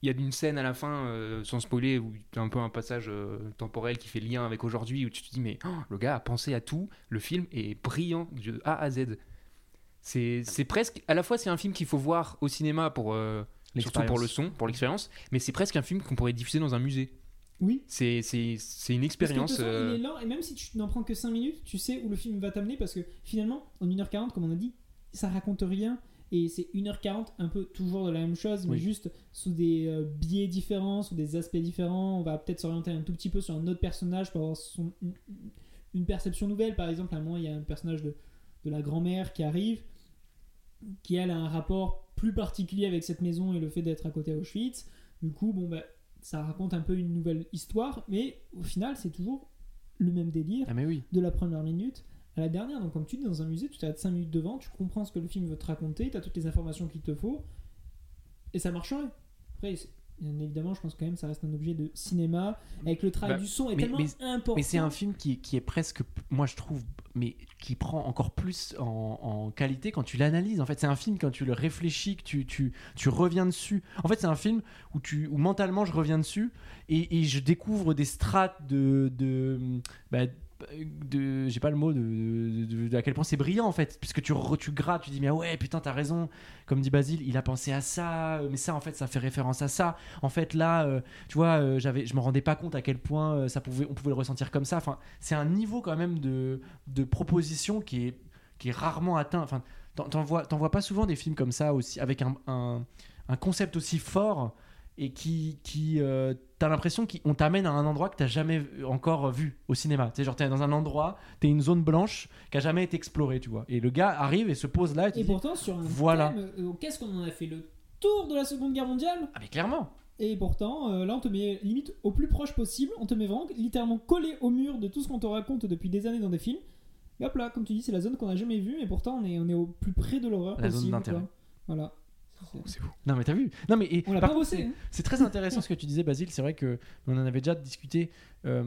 Il y a une scène à la fin, euh, sans spoiler, où il y a un peu un passage euh, temporel qui fait lien avec aujourd'hui, où tu te dis, mais oh, le gars a pensé à tout, le film est brillant de A à Z. C'est c'est presque, à la fois, c'est un film qu'il faut voir au cinéma pour. euh, Surtout pour le son, pour l'expérience, mais c'est presque un film qu'on pourrait diffuser dans un musée. Oui C'est c'est- c'est une Parce que de toute expérience. façon, euh, il est lent, et même si tu n'en prends que 5 minutes, tu sais où le film va t'amener, parce que finalement, en 1h40, comme on a dit, ça raconte rien, et c'est 1h40, un peu toujours de la même chose, mais Oui. juste sous des euh, biais différents, sous des aspects différents. On va peut-être s'orienter un tout petit peu sur un autre personnage pour avoir son- une, une perception nouvelle. Par exemple, à un moment, il y a un personnage de, de la grand-mère qui arrive, qui elle a un rapport plus particulier avec cette maison et le fait d'être à côté d'Auschwitz. Du coup, bon, bah, ça raconte un peu une nouvelle histoire, mais au final, c'est toujours le même délire Ah mais oui. de la première minute à la dernière. Donc, comme tu dis, dans un musée, tu t'arrêtes 5 minutes devant, tu comprends ce que le film veut te raconter, tu as toutes les informations qu'il te faut, et ça marcherait. Après, bien évidemment, je pense quand même ça reste un objet de cinéma, avec le travail Bah, du son est mais- tellement mais- important. Mais c'est un film qui, qui est presque, moi je trouve, mais qui prend encore plus en, en qualité quand tu l'analyses. En fait, c'est un film quand tu le réfléchis, que tu, tu, tu reviens dessus. En fait, c'est un film où, tu, où mentalement je reviens dessus et, et je découvre des strates de, de, bah, de j'ai pas le mot de, à quel point c'est brillant en fait. Puisque tu tu grattes tu dis mais ouais putain t'as raison. Comme dit Basile il a pensé à ça euh, mais ça en fait ça fait référence à ça. En fait là euh, tu vois euh, j'avais je me rendais pas compte à quel point ça pouvait on pouvait le ressentir comme ça. Enfin c'est un niveau quand même de de proposition qui est qui est rarement atteint. Enfin t'en vois t'en vois pas souvent des films comme ça aussi avec un, un concept aussi fort et qui, qui euh, t'as l'impression qu'on t'amène à un endroit que t'as jamais encore vu au cinéma. Tu sais, genre t'es dans un endroit, t'es une zone blanche qui a jamais été explorée, tu vois. Et le gars arrive et se pose là et Et dis, pourtant, sur un Voilà. euh, qu'est-ce qu'on en a fait le tour de la Seconde Guerre mondiale? Ah mais clairement. Et pourtant, euh, là, on te met limite au plus proche possible, on te met vraiment littéralement collé au mur de tout ce qu'on te raconte depuis des années dans des films. Et hop là, comme tu dis, c'est la zone qu'on n'a jamais vue, et pourtant, on est, on est au plus près de l'horreur La zone d'intérêt. Voilà. C'est fou. Non mais t'as vu? Non mais et, On l'a pas bossé. c'est- hein. C'est très intéressant ce que tu disais, Basile. C'est vrai que on en avait déjà discuté euh,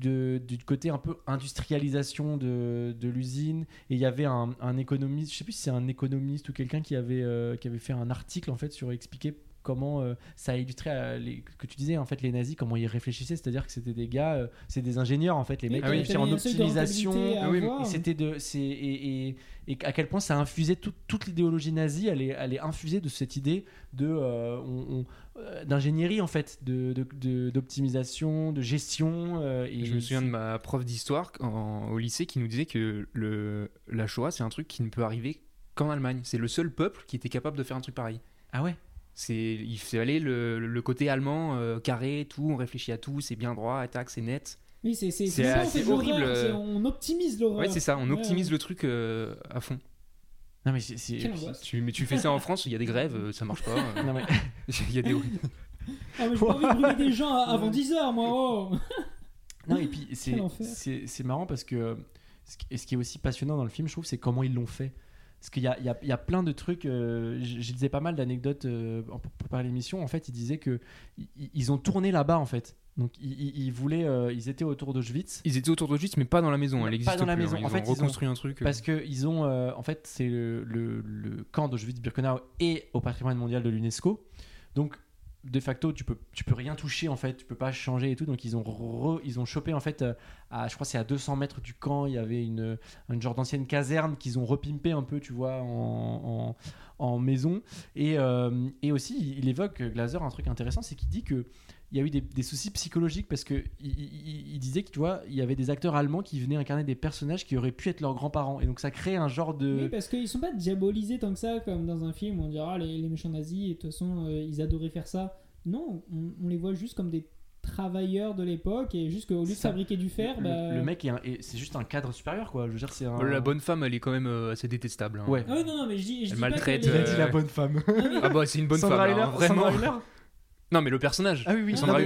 de, du côté un peu industrialisation de, de l'usine. Et il y avait un, un économiste, je sais plus si c'est un économiste ou quelqu'un qui avait euh, qui avait fait un article en fait sur expliquer comment euh, ça a illustré euh, les, que tu disais en fait les nazis comment ils réfléchissaient c'est-à-dire que c'était des gars euh, c'est des ingénieurs en fait les mecs Ah oui. en optimisation Ah oui, c'était de c'est et, et, et à quel point ça infusait toute- toute l'idéologie nazie elle est elle est infusée de cette idée de euh, on- on- d'ingénierie en fait de de- de- d'optimisation de, gestion euh, et Je me souviens de ma prof d'histoire au lycée qui nous disait que le, la Shoah, c'est un truc qui ne peut arriver qu'en Allemagne. C'est le seul peuple qui était capable de faire un truc pareil. ah ouais? C'est, il fallait le, le côté allemand euh, carré, tout, on réfléchit à tout, c'est bien droit, attaque, c'est net. Oui, c'est c'est C'est c'est ça, l'horreur, horrible, c'est- euh. On optimise l'horreur. Ouais, c'est ça, on optimise ouais. le truc euh, à fond. non mais c'est c'est-. Tu, mais tu fais ça en France, il y a des grèves, ça marche pas. euh, non, mais- Il y a des. Ah, mais j'ai pas envie de brûler des gens avant 10h, moi. oh. non, et puis c'est c'est c'est marrant parce que et ce qui est aussi passionnant dans le film je trouve c'est comment ils l'ont fait parce qu'il y a, il y, a, il y a plein de trucs euh, je disais pas mal d'anecdotes euh, pour préparer l'émission en fait ils disaient que i- i- ils ont tourné là-bas en fait donc ils, ils- ils voulaient euh, ils étaient autour d'Auschwitz Ils étaient autour d'Auschwitz, mais pas dans la maison. Pas Elle existe dans la plus, maison. hein. Ils En fait, ont ils ont- reconstruit un truc. euh, Parce que ils ont, euh, en fait, c'est le, le- le camp d'Auschwitz-Birkenau et au patrimoine mondial de l'UNESCO. Donc, de facto, tu peux, tu peux rien toucher en fait, tu peux pas changer et tout. Donc, ils ont, ils ont chopé en fait, euh, à, je crois, c'est à 200 mètres du camp. Il y avait une, une genre d'ancienne caserne qu'ils ont repimpé un peu, tu vois, en, en, maison. Et, euh, et aussi, il, évoque Glazer un truc intéressant, c'est qu'il dit que il y a eu des, des soucis psychologiques parce que il, il- il disait que tu vois, il y avait des acteurs allemands qui venaient incarner des personnages qui auraient pu être leurs grands-parents et donc ça crée un genre de Oui, parce qu'ils sont pas diabolisés tant que ça, comme dans un film où on dira ah, les, les méchants nazis, et de toute façon, euh, ils adoraient faire ça. Non, on, on les voit juste comme des travailleurs de l'époque, et juste qu'au lieu de ça. fabriquer du fer, le, bah... le mec est, est- c'est juste un cadre supérieur quoi. Je veux dire c'est un... La bonne femme, elle est quand même euh, assez détestable. hein. Ouais. Ah non, non, mais je dis, je Elle dis maltraite, pas dit euh, la bonne femme. Ah Ah bah c'est une bonne Sandra femme, hein, vraiment. Non mais le personnage. Ah oui oui. Sandra mais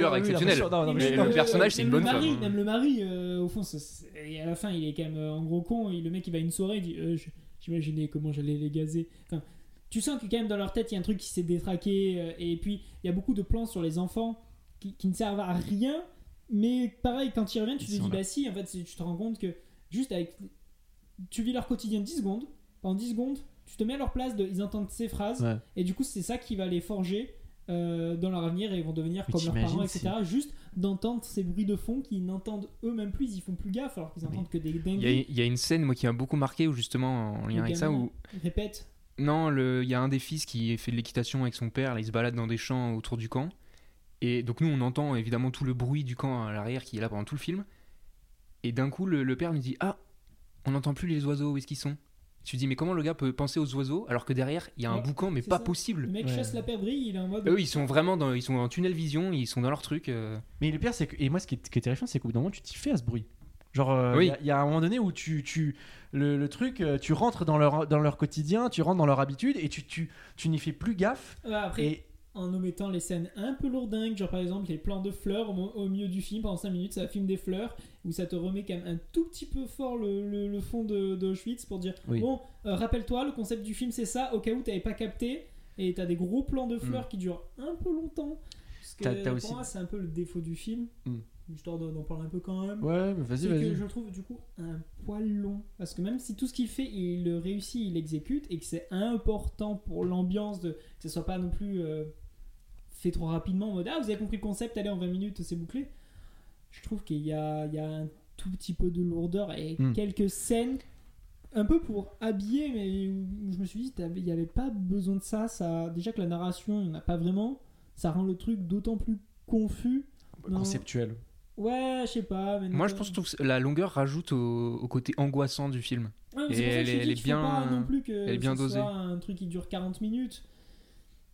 Mais je- le personnage, c'est une bonne le mari, femme. Même le mari, euh, au fond, à la fin, il est quand même euh, un gros con. Et le mec, il va à une soirée, il dit euh, J'imaginais comment j'allais les gazer. Enfin, tu sens que quand même dans leur tête, il y a un truc qui s'est détraqué. et puis, il y a beaucoup de plans sur les enfants qui, qui ne servent à rien. Mais pareil, quand ils reviennent, tu te dis là. Bah si, en fait, tu te rends compte que juste avec. Tu vis leur quotidien 10 secondes. Pendant 10 secondes, tu te mets à leur place, de, ils entendent ces phrases. Ouais. Et du coup, c'est ça qui va les forger euh, dans leur avenir et ils vont devenir Mais comme leurs parents, etc. Juste d'entendre ces bruits de fond qu'ils n'entendent eux-mêmes plus, ils font plus gaffe alors qu'ils Mais- entendent que des dingueries. il y a une scène moi qui m'a beaucoup marqué où justement en lien Le avec ça où ils répètent. non le il y a un des fils qui fait de l'équitation avec son père là il se balade dans des champs autour du camp et donc nous on entend évidemment tout le bruit du camp à l'arrière qui est là pendant tout le film et d'un coup le, le père nous dit ah on n'entend plus les oiseaux où est-ce qu'ils sont? Tu te dis mais comment le gars peut penser aux oiseaux alors que derrière il y a un Ouais, boucan mais pas ça. possible Le mec Ouais. chasse la perdrix, il est en mode. eux ils sont vraiment dans ils sont en tunnel vision ils sont dans leur truc euh. Mais le pire, c'est que. Et moi, ce qui est, ce qui est terrifiant, c'est qu'au bout d'un moment, tu t'y fais à ce bruit. Genre, euh, il Oui. y a- il y, a un moment donné où tu. tu le, le truc, euh, tu rentres dans leur, dans leur quotidien, tu rentres dans leur habitude et tu, tu, tu n'y fais plus gaffe. Ouais, après, Et en omettant les scènes un peu lourdingues, genre par exemple les plans de fleurs au, milieu du film, pendant 5 minutes, ça filme des fleurs, où ça te remet quand même un tout petit peu fort le, le- le fond de, d'Auschwitz pour dire Oui. Bon, euh, rappelle-toi, le concept du film c'est ça, au cas où t'avais pas capté, et t'as des gros plans Mm. de fleurs qui durent un peu longtemps. Parce que T'as- t'as pour aussi- moi, c'est un peu le défaut du film, Mm. histoire d'en parler un peu quand même. Ouais, mais vas-y, c'est que vas-y. je le trouve du coup un poil long. Parce que même si tout ce qu'il fait, il le réussit, il l'exécute, et que c'est important pour l'ambiance, de, que ce soit pas non plus euh, fait trop rapidement en mode Ah, vous avez compris le concept, allez en 20 minutes, c'est bouclé. Je trouve qu'il y a, il y a un tout petit peu de lourdeur et Hmm. quelques scènes un peu pour habiller, mais où je me suis dit, il n'y avait pas besoin de ça, ça. Déjà que la narration, il n'y en a pas vraiment, ça rend le truc d'autant plus confus. Conceptuel. Ouais, je sais pas. Mais Moi, je pense que la longueur rajoute au, au côté angoissant du film. Ouais, Et elle est- t'ai elle est bien- elle est bien dosée. un truc qui dure 40 minutes.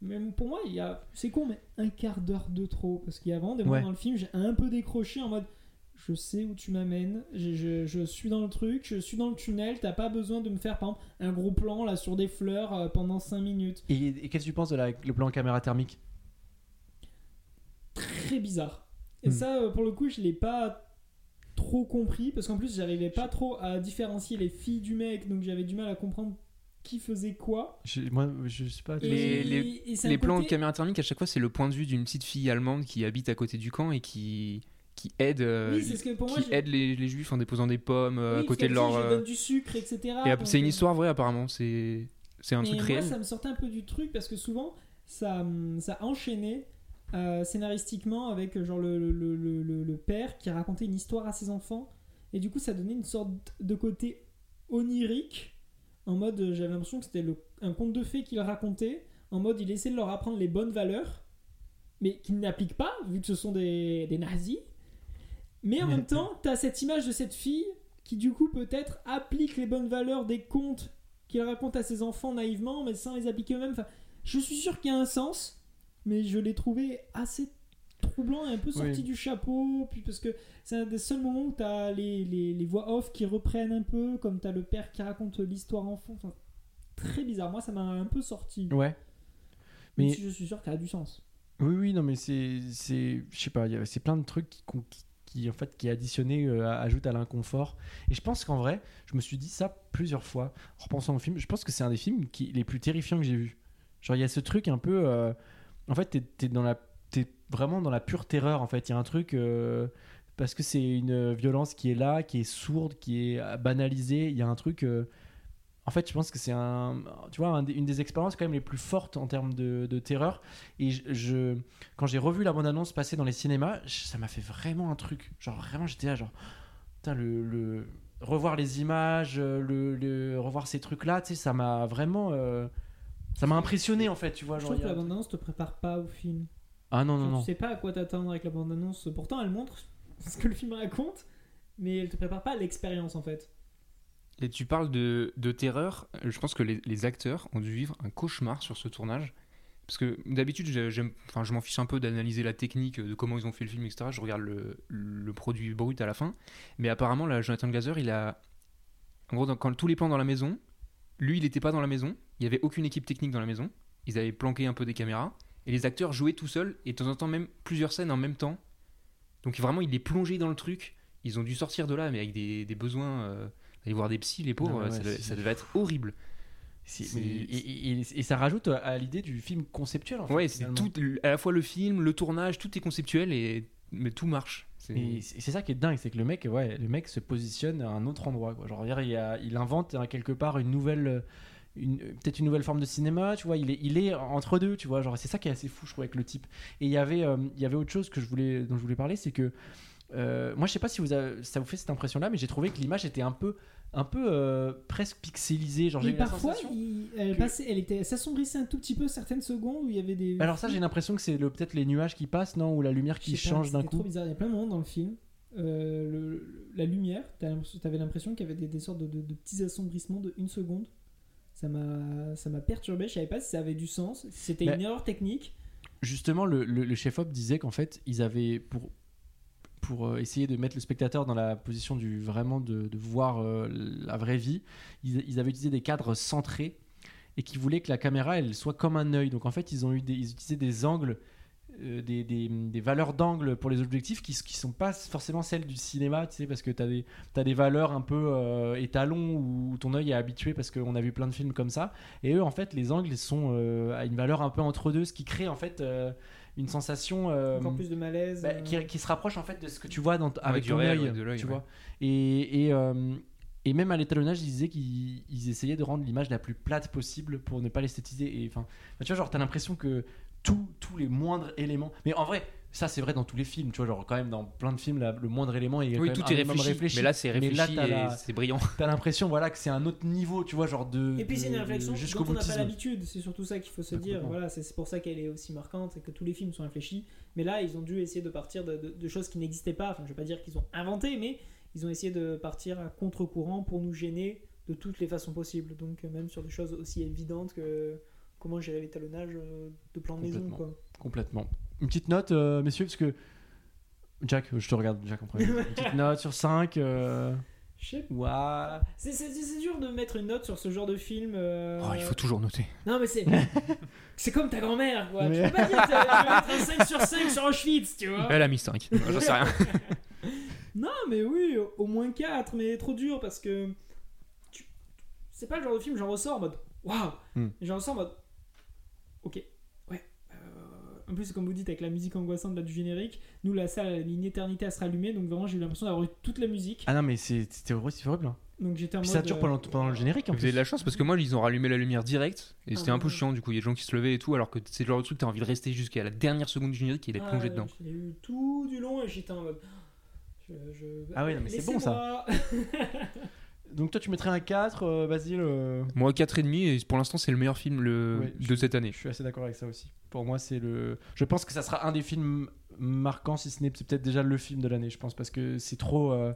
Même pour moi, il y a, c'est con, mais un quart d'heure de trop. Parce qu'il y a vraiment des moments Ouais. dans le film, j'ai un peu décroché en mode je sais où tu m'amènes, je, je- je suis dans le truc, je suis dans le tunnel, t'as pas besoin de me faire par exemple un gros plan là sur des fleurs euh, pendant 5 minutes. Et, et qu'est-ce que tu penses de la- le plan caméra thermique? Très bizarre. Et Hmm. ça, euh, pour le coup, je l'ai pas trop compris parce qu'en plus, j'arrivais pas trop à différencier les filles du mec, donc j'avais du mal à comprendre qui faisait quoi. Je- Moi, je sais pas. Et- Les- les- et Les plans de côté- caméra thermique, à chaque fois, c'est le point de vue d'une petite fille allemande qui habite à côté du camp et qui, qui aide, euh, Oui, c'est ce que pour moi, qui aide les, les juifs en déposant des pommes euh, Oui, à côté de leur. Je euh, donne du sucre, etc. Et donc, c'est une histoire vraie, apparemment. C'est c'est un mais truc moi, réel. ça me sortait un peu du truc parce que souvent, ça, hum, ça enchaînait euh, scénaristiquement avec genre le, le, le, le- le père qui racontait une histoire à ses enfants. Et du coup, ça donnait une sorte de côté onirique. En mode, euh, j'avais l'impression que c'était le- un conte de fées qu'il racontait. En mode, il essaie de leur apprendre les bonnes valeurs, mais qu'il n'applique pas, vu que ce sont des, des nazis. Mais en même temps, tu as cette image de cette fille qui, du coup, peut-être applique les bonnes valeurs des contes qu'il raconte à ses enfants naïvement, mais sans les appliquer eux-mêmes. Enfin, je suis sûr qu'il y a un sens, mais je l'ai trouvé assez troublant et un peu sorti Oui. du chapeau. Puis parce que c'est un des seuls moments où tu as les, les, les voix off qui reprennent un peu, comme tu as le père qui raconte l'histoire en fond. Enfin, très bizarre. Moi, ça m'a un peu sorti. Ouais. Mais si je suis sûr que ça a du sens. Oui, oui, non, mais c'est, je sais pas, il y a- c'est plein de trucs qui, qui, qui, en fait, qui additionnés euh, ajoutent à l'inconfort. Et je pense qu'en vrai, je me suis dit ça plusieurs fois en repensant au film. Je pense que c'est un des films qui, les plus terrifiants que j'ai vus. Genre, il y a ce truc un peu, euh, en fait, t'es, dans la, vraiment dans la pure terreur. En fait, il y a un truc euh, parce que c'est une violence qui est là, qui est sourde, qui est banalisée. Il y a un truc. euh, en fait, je pense que c'est un, tu vois, un une des expériences quand même les plus fortes en termes de, de terreur. Et je, je- quand j'ai revu la bande-annonce passer dans les cinémas, je- ça m'a fait vraiment un truc. Genre vraiment, j'étais là, genre, putain, le, le- revoir les images, le, le- revoir ces trucs-là, tu sais, ça m'a vraiment, euh, ça m'a impressionné en fait, tu vois. Je Genre, trouve que la bande-annonce te prépare pas au film. Ah non non non. Tu sais pas à quoi t'attendre avec la bande-annonce. Pourtant, elle montre ce que le film raconte, mais elle te prépare pas à l'expérience en fait. Et tu parles de, de terreur. Je pense que les, les acteurs ont dû vivre un cauchemar sur ce tournage. Parce que d'habitude, j'aime- enfin, je m'en fiche un peu d'analyser la technique, de comment ils ont fait le film, etc. Je regarde le, le produit brut à la fin. Mais apparemment, là, Jonathan Glazer, il a. En gros, dans- quand tous les plans dans la maison, lui, il n'était pas dans la maison. Il n'y avait aucune équipe technique dans la maison. Ils avaient planqué un peu des caméras. Et les acteurs jouaient tout seuls. Et de temps en temps, même plusieurs scènes en même temps. Donc vraiment, il est plongé dans le truc. Ils ont dû sortir de là, mais avec des, des besoins. euh, aller voir des psys, les pauvres, ouais, ça, devait, c'est- ça devait être horrible. Mais- et, et- et- et ça rajoute à l'idée du film conceptuel. En fait, Ouais, c'est tout, à la fois le film, le tournage, tout est conceptuel et mais tout marche. C'est- Et c'est ça qui est dingue, c'est que le mec, ouais, le mec se positionne à un autre endroit. Quoi. Genre, il, y a- il invente hein, quelque part une nouvelle, peut-être une nouvelle forme de cinéma. Tu vois, il est, il est entre deux. Tu vois, genre, c'est ça qui est assez fou, je trouve, avec le type. Et il y avait, euh, il y avait autre chose que je voulais, dont je voulais parler, c'est que euh, moi, je sais pas si vous avez- ça vous fait cette impression-là, mais j'ai trouvé que l'image était un peu, un peu euh, presque pixelisée. Genre, j'ai la parfois, sensation. il- elle, que- passait, elle était, s'assombrissait un tout petit peu certaines secondes où il y avait des. Alors ça, j'ai l'impression que c'est le- peut-être les nuages qui passent, non, ou la lumière qui change d'un coup. trop bizarre. Il y a plein de moments dans le film. le- la lumière, t'avais l'impression qu'il y avait des, des sortes de, de- de petits assombrissements de une seconde. Ça m'a, ça m'a perturbé. Je savais pas si ça avait du sens, si c'était une erreur technique. Justement, le, le, le chef-op disait qu'en fait, ils avaient pour pour euh, essayer de mettre le spectateur dans la position du vraiment de, de voir euh, la vraie vie, ils, ils avaient utilisé des cadres centrés et qui voulaient que la caméra elle soit comme un œil. Donc en fait, ils ont eu des, ils utilisaient des angles, euh, des, des, des valeurs d'angle pour les objectifs qui qui sont pas forcément celles du cinéma, tu sais, parce que tu as des t'as des valeurs un peu euh, étalons où ton œil est habitué parce qu'on a vu plein de films comme ça. Et eux, en fait, les angles sont euh, à une valeur un peu entre deux, ce qui crée en fait euh, une sensation euh, Encore plus de malaise. bah, euh. qui, qui se rapproche en fait de ce que tu vois dans, avec ton réel, œil, ouais, de l'œil, tu ouais. vois. Et, et, euh, et même à l'étalonnage, ils disaient qu'ils ils essayaient de rendre l'image la plus plate possible pour ne pas l'esthétiser. Et enfin, tu vois, genre, t'as l'impression que tous tous les moindres éléments. Mais en vrai, ça c'est vrai dans tous les films, tu vois, genre quand même dans plein de films, là, le moindre élément il y a Oui, quand tout même est minimum réfléchi, Mais là, c'est Mais là, réfléchi et la- c'est brillant. T'as l'impression voilà que c'est un autre niveau, tu vois, genre de. Et puis c'est une réflexion jusqu'au dont on n'a pas l'habitude, c'est surtout ça qu'il faut se Ah, dire. Voilà, c'est c'est pour ça qu'elle est aussi marquante et que tous les films sont réfléchis. Mais là, ils ont dû essayer de partir de, de- de choses qui n'existaient pas. Enfin, je vais pas dire qu'ils ont inventé, mais ils ont essayé de partir à contre-courant pour nous gêner de toutes les façons possibles. Donc euh, même sur des choses aussi évidentes que comment gérer l'étalonnage euh, de plans de maison. Complètement. Quoi. Complètement. Une petite note, euh, messieurs, parce que. Jack, je te regarde, Jack en premier. Une petite note sur 5. Euh... Je sais Ouah. C'est dur de mettre une note sur ce genre de film. euh, Oh, il faut toujours noter. Non, mais c'est. c'est comme ta grand-mère, quoi. Mais- Tu peux pas dire que tu vas mettre un 5 sur 5 sur Auschwitz, tu vois. Elle a mis 5. J'en sais rien. Non, mais oui, au- moins 4, mais trop dur parce que. tu- C'est pas le genre de film, j'en ressors en mode. Waouh Hmm. J'en ressors en mode. Ok, ouais. euh, En plus, comme vous dites, avec la musique angoissante là, du générique, nous, la salle, elle a mis une éternité à se rallumer, donc vraiment, j'ai eu l'impression d'avoir eu toute la musique. Ah non, mais c'est- c'était horrible. c'est horrible. hein. Donc j'étais en Puis mode. ça dure euh, pendant, pendant le générique en Vous plus. avez de la chance parce que moi, ils ont rallumé la lumière direct et Ah c'était un peu ouais. chiant. Du coup, il y a des gens qui se levaient et tout, alors que c'est le genre de truc, t'as envie de rester jusqu'à la dernière seconde du générique et d'être ah, plongé dedans. J'ai eu tout du long et j'étais en mode. Je, je- Ah oui, non, mais c'est bon, ça. Laissez-moi. Donc toi, tu mettrais un 4, euh, Basile euh, Moi, 4,5 et pour l'instant, c'est le meilleur film le... Ouais, de cette année. Je suis assez d'accord avec ça aussi. Pour moi, c'est le. Je pense que ça sera un des films marquants, si ce n'est c'est peut-être déjà le film de l'année, je pense, parce que c'est trop. euh,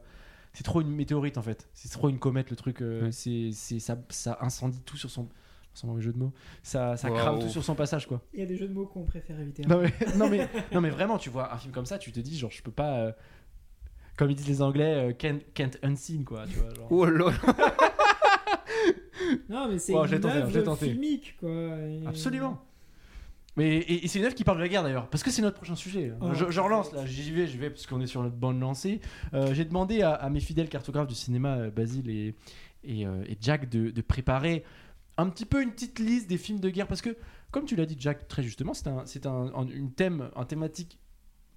C'est trop une météorite en fait. C'est trop une comète le truc. euh, Ouais. c'est c'est ça, ça incendie tout sur son. Sans mauvais jeu de mots. Ça, ça Wow. crame tout sur son passage quoi. Il y a des jeux de mots qu'on préfère éviter. hein. Non mais, non, mais, non mais vraiment, tu vois un film comme ça, tu te dis genre je peux pas. euh, comme ils disent les Anglais, euh, can't, can't unseen quoi. Tu vois, genre. Oh là Non, mais c'est Wow, j'ai une tenté, j'ai œuvre tenté. filmique, quoi. et- Absolument. Mais et, et c'est une œuvre qui parle de la guerre d'ailleurs, parce que c'est notre prochain sujet. Oh, je, je relance là, j'y vais, j'y vais parce qu'on est sur notre bande lancée. Euh, J'ai demandé à, à mes fidèles cartographes du cinéma, euh, Basile et, et, euh, et Jack, de, de préparer un petit peu une petite liste des films de guerre, parce que comme tu l'as dit Jack très justement, c'est un, c'est un, un- une thème, un thématique,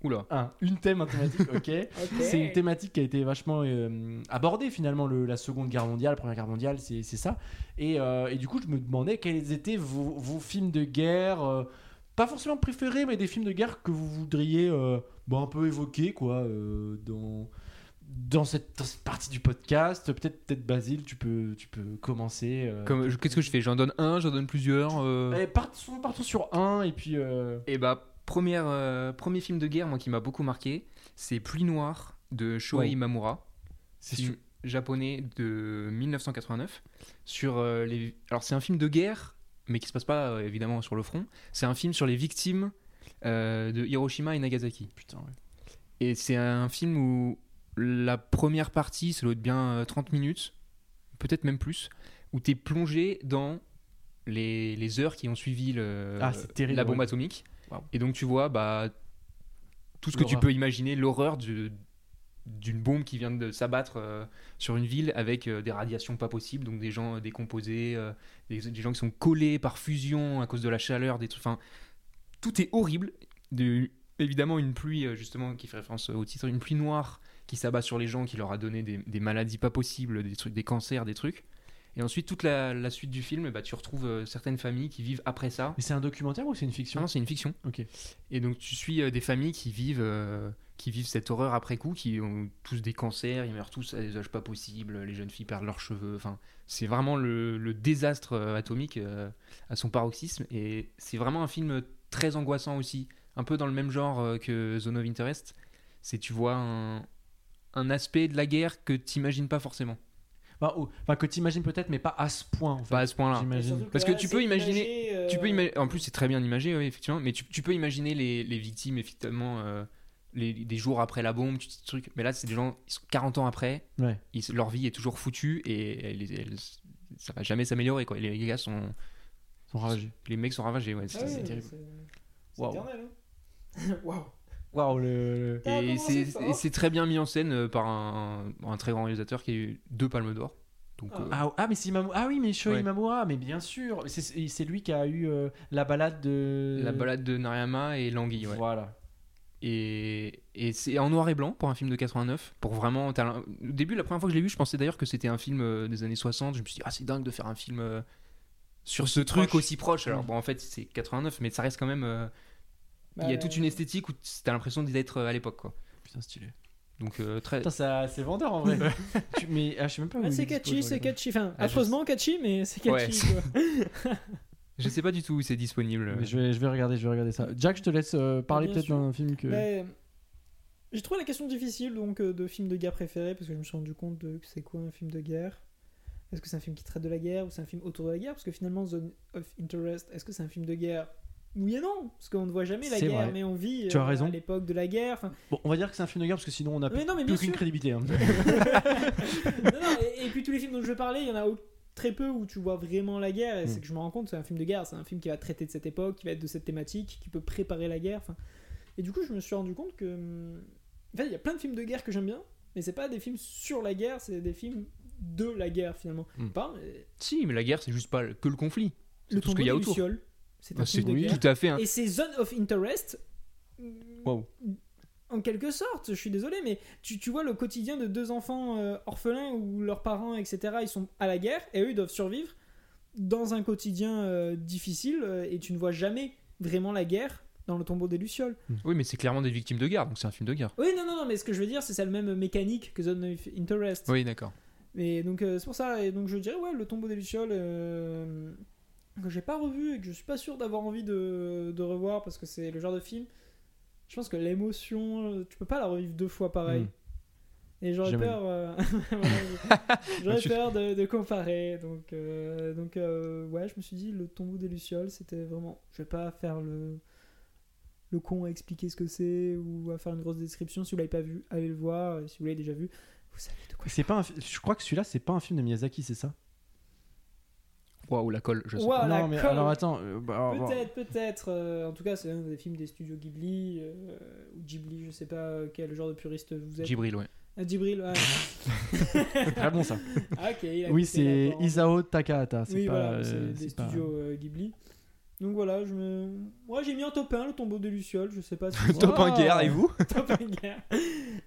Oula. un, une thème, un thématique, ok. C'est une thématique qui a été vachement euh, abordée finalement, le- la Seconde Guerre mondiale, la Première Guerre mondiale, c'est c'est ça. Et, euh, et du coup, je me demandais quels étaient vos, vos films de guerre, euh, pas forcément préférés, mais des films de guerre que vous voudriez euh, bon, un peu évoquer quoi, euh, dans, dans, cette, dans cette partie du podcast. Peut-être, peut-être Basile, tu peux, tu peux commencer. euh. Comme- Qu'est-ce que je fais? J'en donne un, j'en donne plusieurs euh, Allez, partons, partons sur un et puis. euh, Et bah, première, euh, premier film de guerre, moi, qui m'a beaucoup marqué, c'est Pluie Noire de Shohei Oh. Imamura. c'est film japonais de 1989 sur euh, les alors c'est un film de guerre mais qui se passe pas euh, évidemment sur le front c'est un film sur les victimes de Hiroshima et Nagasaki Putain, ouais. et c'est un film où la première partie ça doit être bien euh, 30 minutes peut-être même plus où tu es plongé dans les, les heures qui ont suivi le, Ah, terrible, la bombe ouais. atomique Et donc tu vois bah tout ce que tu peux imaginer l'horreur du- d'une bombe qui vient de s'abattre euh, sur une ville avec euh, des radiations pas possibles, donc des gens euh, décomposés, euh, des, des gens qui sont collés par fusion à cause de la chaleur, des trucs. Enfin, tout est horrible. De, évidemment, une pluie, justement, qui fait référence au titre, une pluie noire qui s'abat sur les gens, qui leur a donné des, des maladies pas possibles, des trucs, des cancers, des trucs. Et ensuite, toute la, la suite du film, bah, tu retrouves euh, certaines familles qui vivent après ça. Mais c'est un documentaire ou c'est une fiction? Non, c'est une fiction. Ok. Et donc tu suis euh, des familles qui vivent, euh, qui vivent cette horreur après coup, qui ont tous des cancers, ils meurent tous à des âges pas possibles, les jeunes filles perdent leurs cheveux. Enfin, c'est vraiment le, le désastre atomique à son paroxysme. Et c'est vraiment un film très angoissant aussi, un peu dans le même genre que Zone of Interest. C'est tu vois un, un aspect de la guerre que tu n'imagines pas forcément. Enfin, ou- enfin, que tu imagines peut-être, mais pas à ce point. En fait, Pas à ce point-là. Parce que tu peux imaginer- imagé, euh, Tu peux imaginer, en plus c'est très bien imagé, oui, effectivement, mais tu, tu peux imaginer les, les victimes, effectivement, euh, les, des jours après la bombe, tu sais, trucs. Mais là, c'est des gens, ils sont 40 ans après, Ouais. ils- leur vie est toujours foutue et elle- elle- ça va jamais s'améliorer, quoi. Les, gars sont. Sont ravagés. Les mecs sont ravagés, ouais. Ah c'est- oui, mais terrible. c'est- éternel. hein. Waouh. Waouh, le. T'as Et c'est très bien mis en scène euh, par un, un très grand réalisateur qui a eu deux palmes d'or. Donc, Ah. euh, Ah, ah, mais c'est ah oui, mais Sho Ouais. Imamura, mais bien sûr. C'est- lui qui a eu euh, la balade de. la balade de Nariyama et Langui, ouais. Voilà. Et, et c'est en noir et blanc pour un film de 89. Pour vraiment. Au début, la première fois que je l'ai vu, je pensais d'ailleurs que c'était un film des années 60. Je me suis dit, ah, c'est dingue de faire un film sur ce truc proche. aussi proche. Alors, Mm. bon, en fait, c'est 89, mais ça reste quand même. euh, Il y a Bah, toute une esthétique où t'as l'impression d'être à l'époque, quoi. Putain, stylé. Donc euh, très. Putain, ça- c'est vendeur en vrai. Tu- mais ah, je sais même pas. Ouais, où c'est il est dispo, catchy, c'est catchy. Enfin, Ah, je affreusement catchy, mais c'est Ouais. catchy. quoi. Je sais pas du tout où c'est disponible. Mais je vais, je vais regarder, je vais regarder ça. Jack, je te laisse euh, parler peut-être d'un film que. Mais, J'ai trouvé la question difficile donc euh, de film de guerre préféré parce que je me suis rendu compte de que c'est quoi un film de guerre? Est-ce que c'est un film qui traite de la guerre ou c'est un film autour de la guerre? Parce que finalement, Zone of Interest, est-ce que c'est un film de guerre Oui et non, parce qu'on ne voit jamais la guerre, vrai. mais on vit Tu as euh, raison. à l'époque de la guerre. Enfin, Bon, on va dire que c'est un film de guerre parce que sinon on a Mais plus, non, mais plus bien aucune sûr. crédibilité. hein. non, non, et, et puis tous les films dont je vais parler, il y en a très peu où tu vois vraiment la guerre. Et Mm. c'est que je me rends compte, c'est un film de guerre, c'est un film qui va traiter de cette époque, qui va être de cette thématique, qui peut préparer la guerre. enfin. Et du coup, je me suis rendu compte que. hum, En fait, il y a plein de films de guerre que j'aime bien, mais c'est pas des films sur la guerre, c'est des films de la guerre finalement. Mm. Pas, mais Si, mais la guerre, c'est juste pas que le conflit. C'est le tout ce qu'il y a autour. Lucioles, c'est un Bah, film de guerre. tout à fait. un- Et c'est Zone of Interest. Wow. En quelque sorte, je suis désolé, mais tu, tu vois le quotidien de deux enfants euh, orphelins où leurs parents, etc., ils sont à la guerre et eux, ils doivent survivre dans un quotidien euh, difficile euh, et tu ne vois jamais vraiment la guerre dans le tombeau des Lucioles. Oui, mais c'est clairement des victimes de guerre, donc c'est un film de guerre. Oui, non, non, non, mais ce que je veux dire, c'est ça le même mécanique que Zone of Interest. Oui, d'accord. Et donc euh, c'est pour ça, et donc je dirais, ouais, le tombeau des Lucioles, euh, que j'ai pas revu et que je suis pas sûr d'avoir envie de, de revoir parce que c'est le genre de film. Je pense que l'émotion, tu peux pas la revivre deux fois pareil. Mm. Et j'aurais peur, euh, j'aurais Tu- peur de, de comparer. Donc, euh, donc euh, ouais, je me suis dit, le tombeau des Lucioles, c'était vraiment. Je vais pas faire le, le con à expliquer ce que c'est ou à faire une grosse description. Si vous l'avez pas vu, allez le voir. Si vous l'avez déjà vu, vous savez de quoi C'est pas un Je crois que celui-là, c'est pas un film de Miyazaki, c'est ça? Waouh, la colle, je sais. La Non, mais colle. alors attends. euh, bah, bon. Peut-être, peut-être. euh, en tout cas, c'est un des films des studios Ghibli euh, ou Ghibli, je sais pas quel genre de puriste vous êtes. Gibril, ouais. Ah, Djibril, ouais. Très bon ça. Ah, ok, il a Oui, c'est. Isao Takahata. C'est Oui, pas. voilà, euh, c'est des c'est pas- studios euh, Ghibli. Donc voilà, je me. Moi, j'ai mis en top 1 le tombeau de Lucioles, je sais pas si. Top Wow. 1 guerre, et vous top 1 guerre.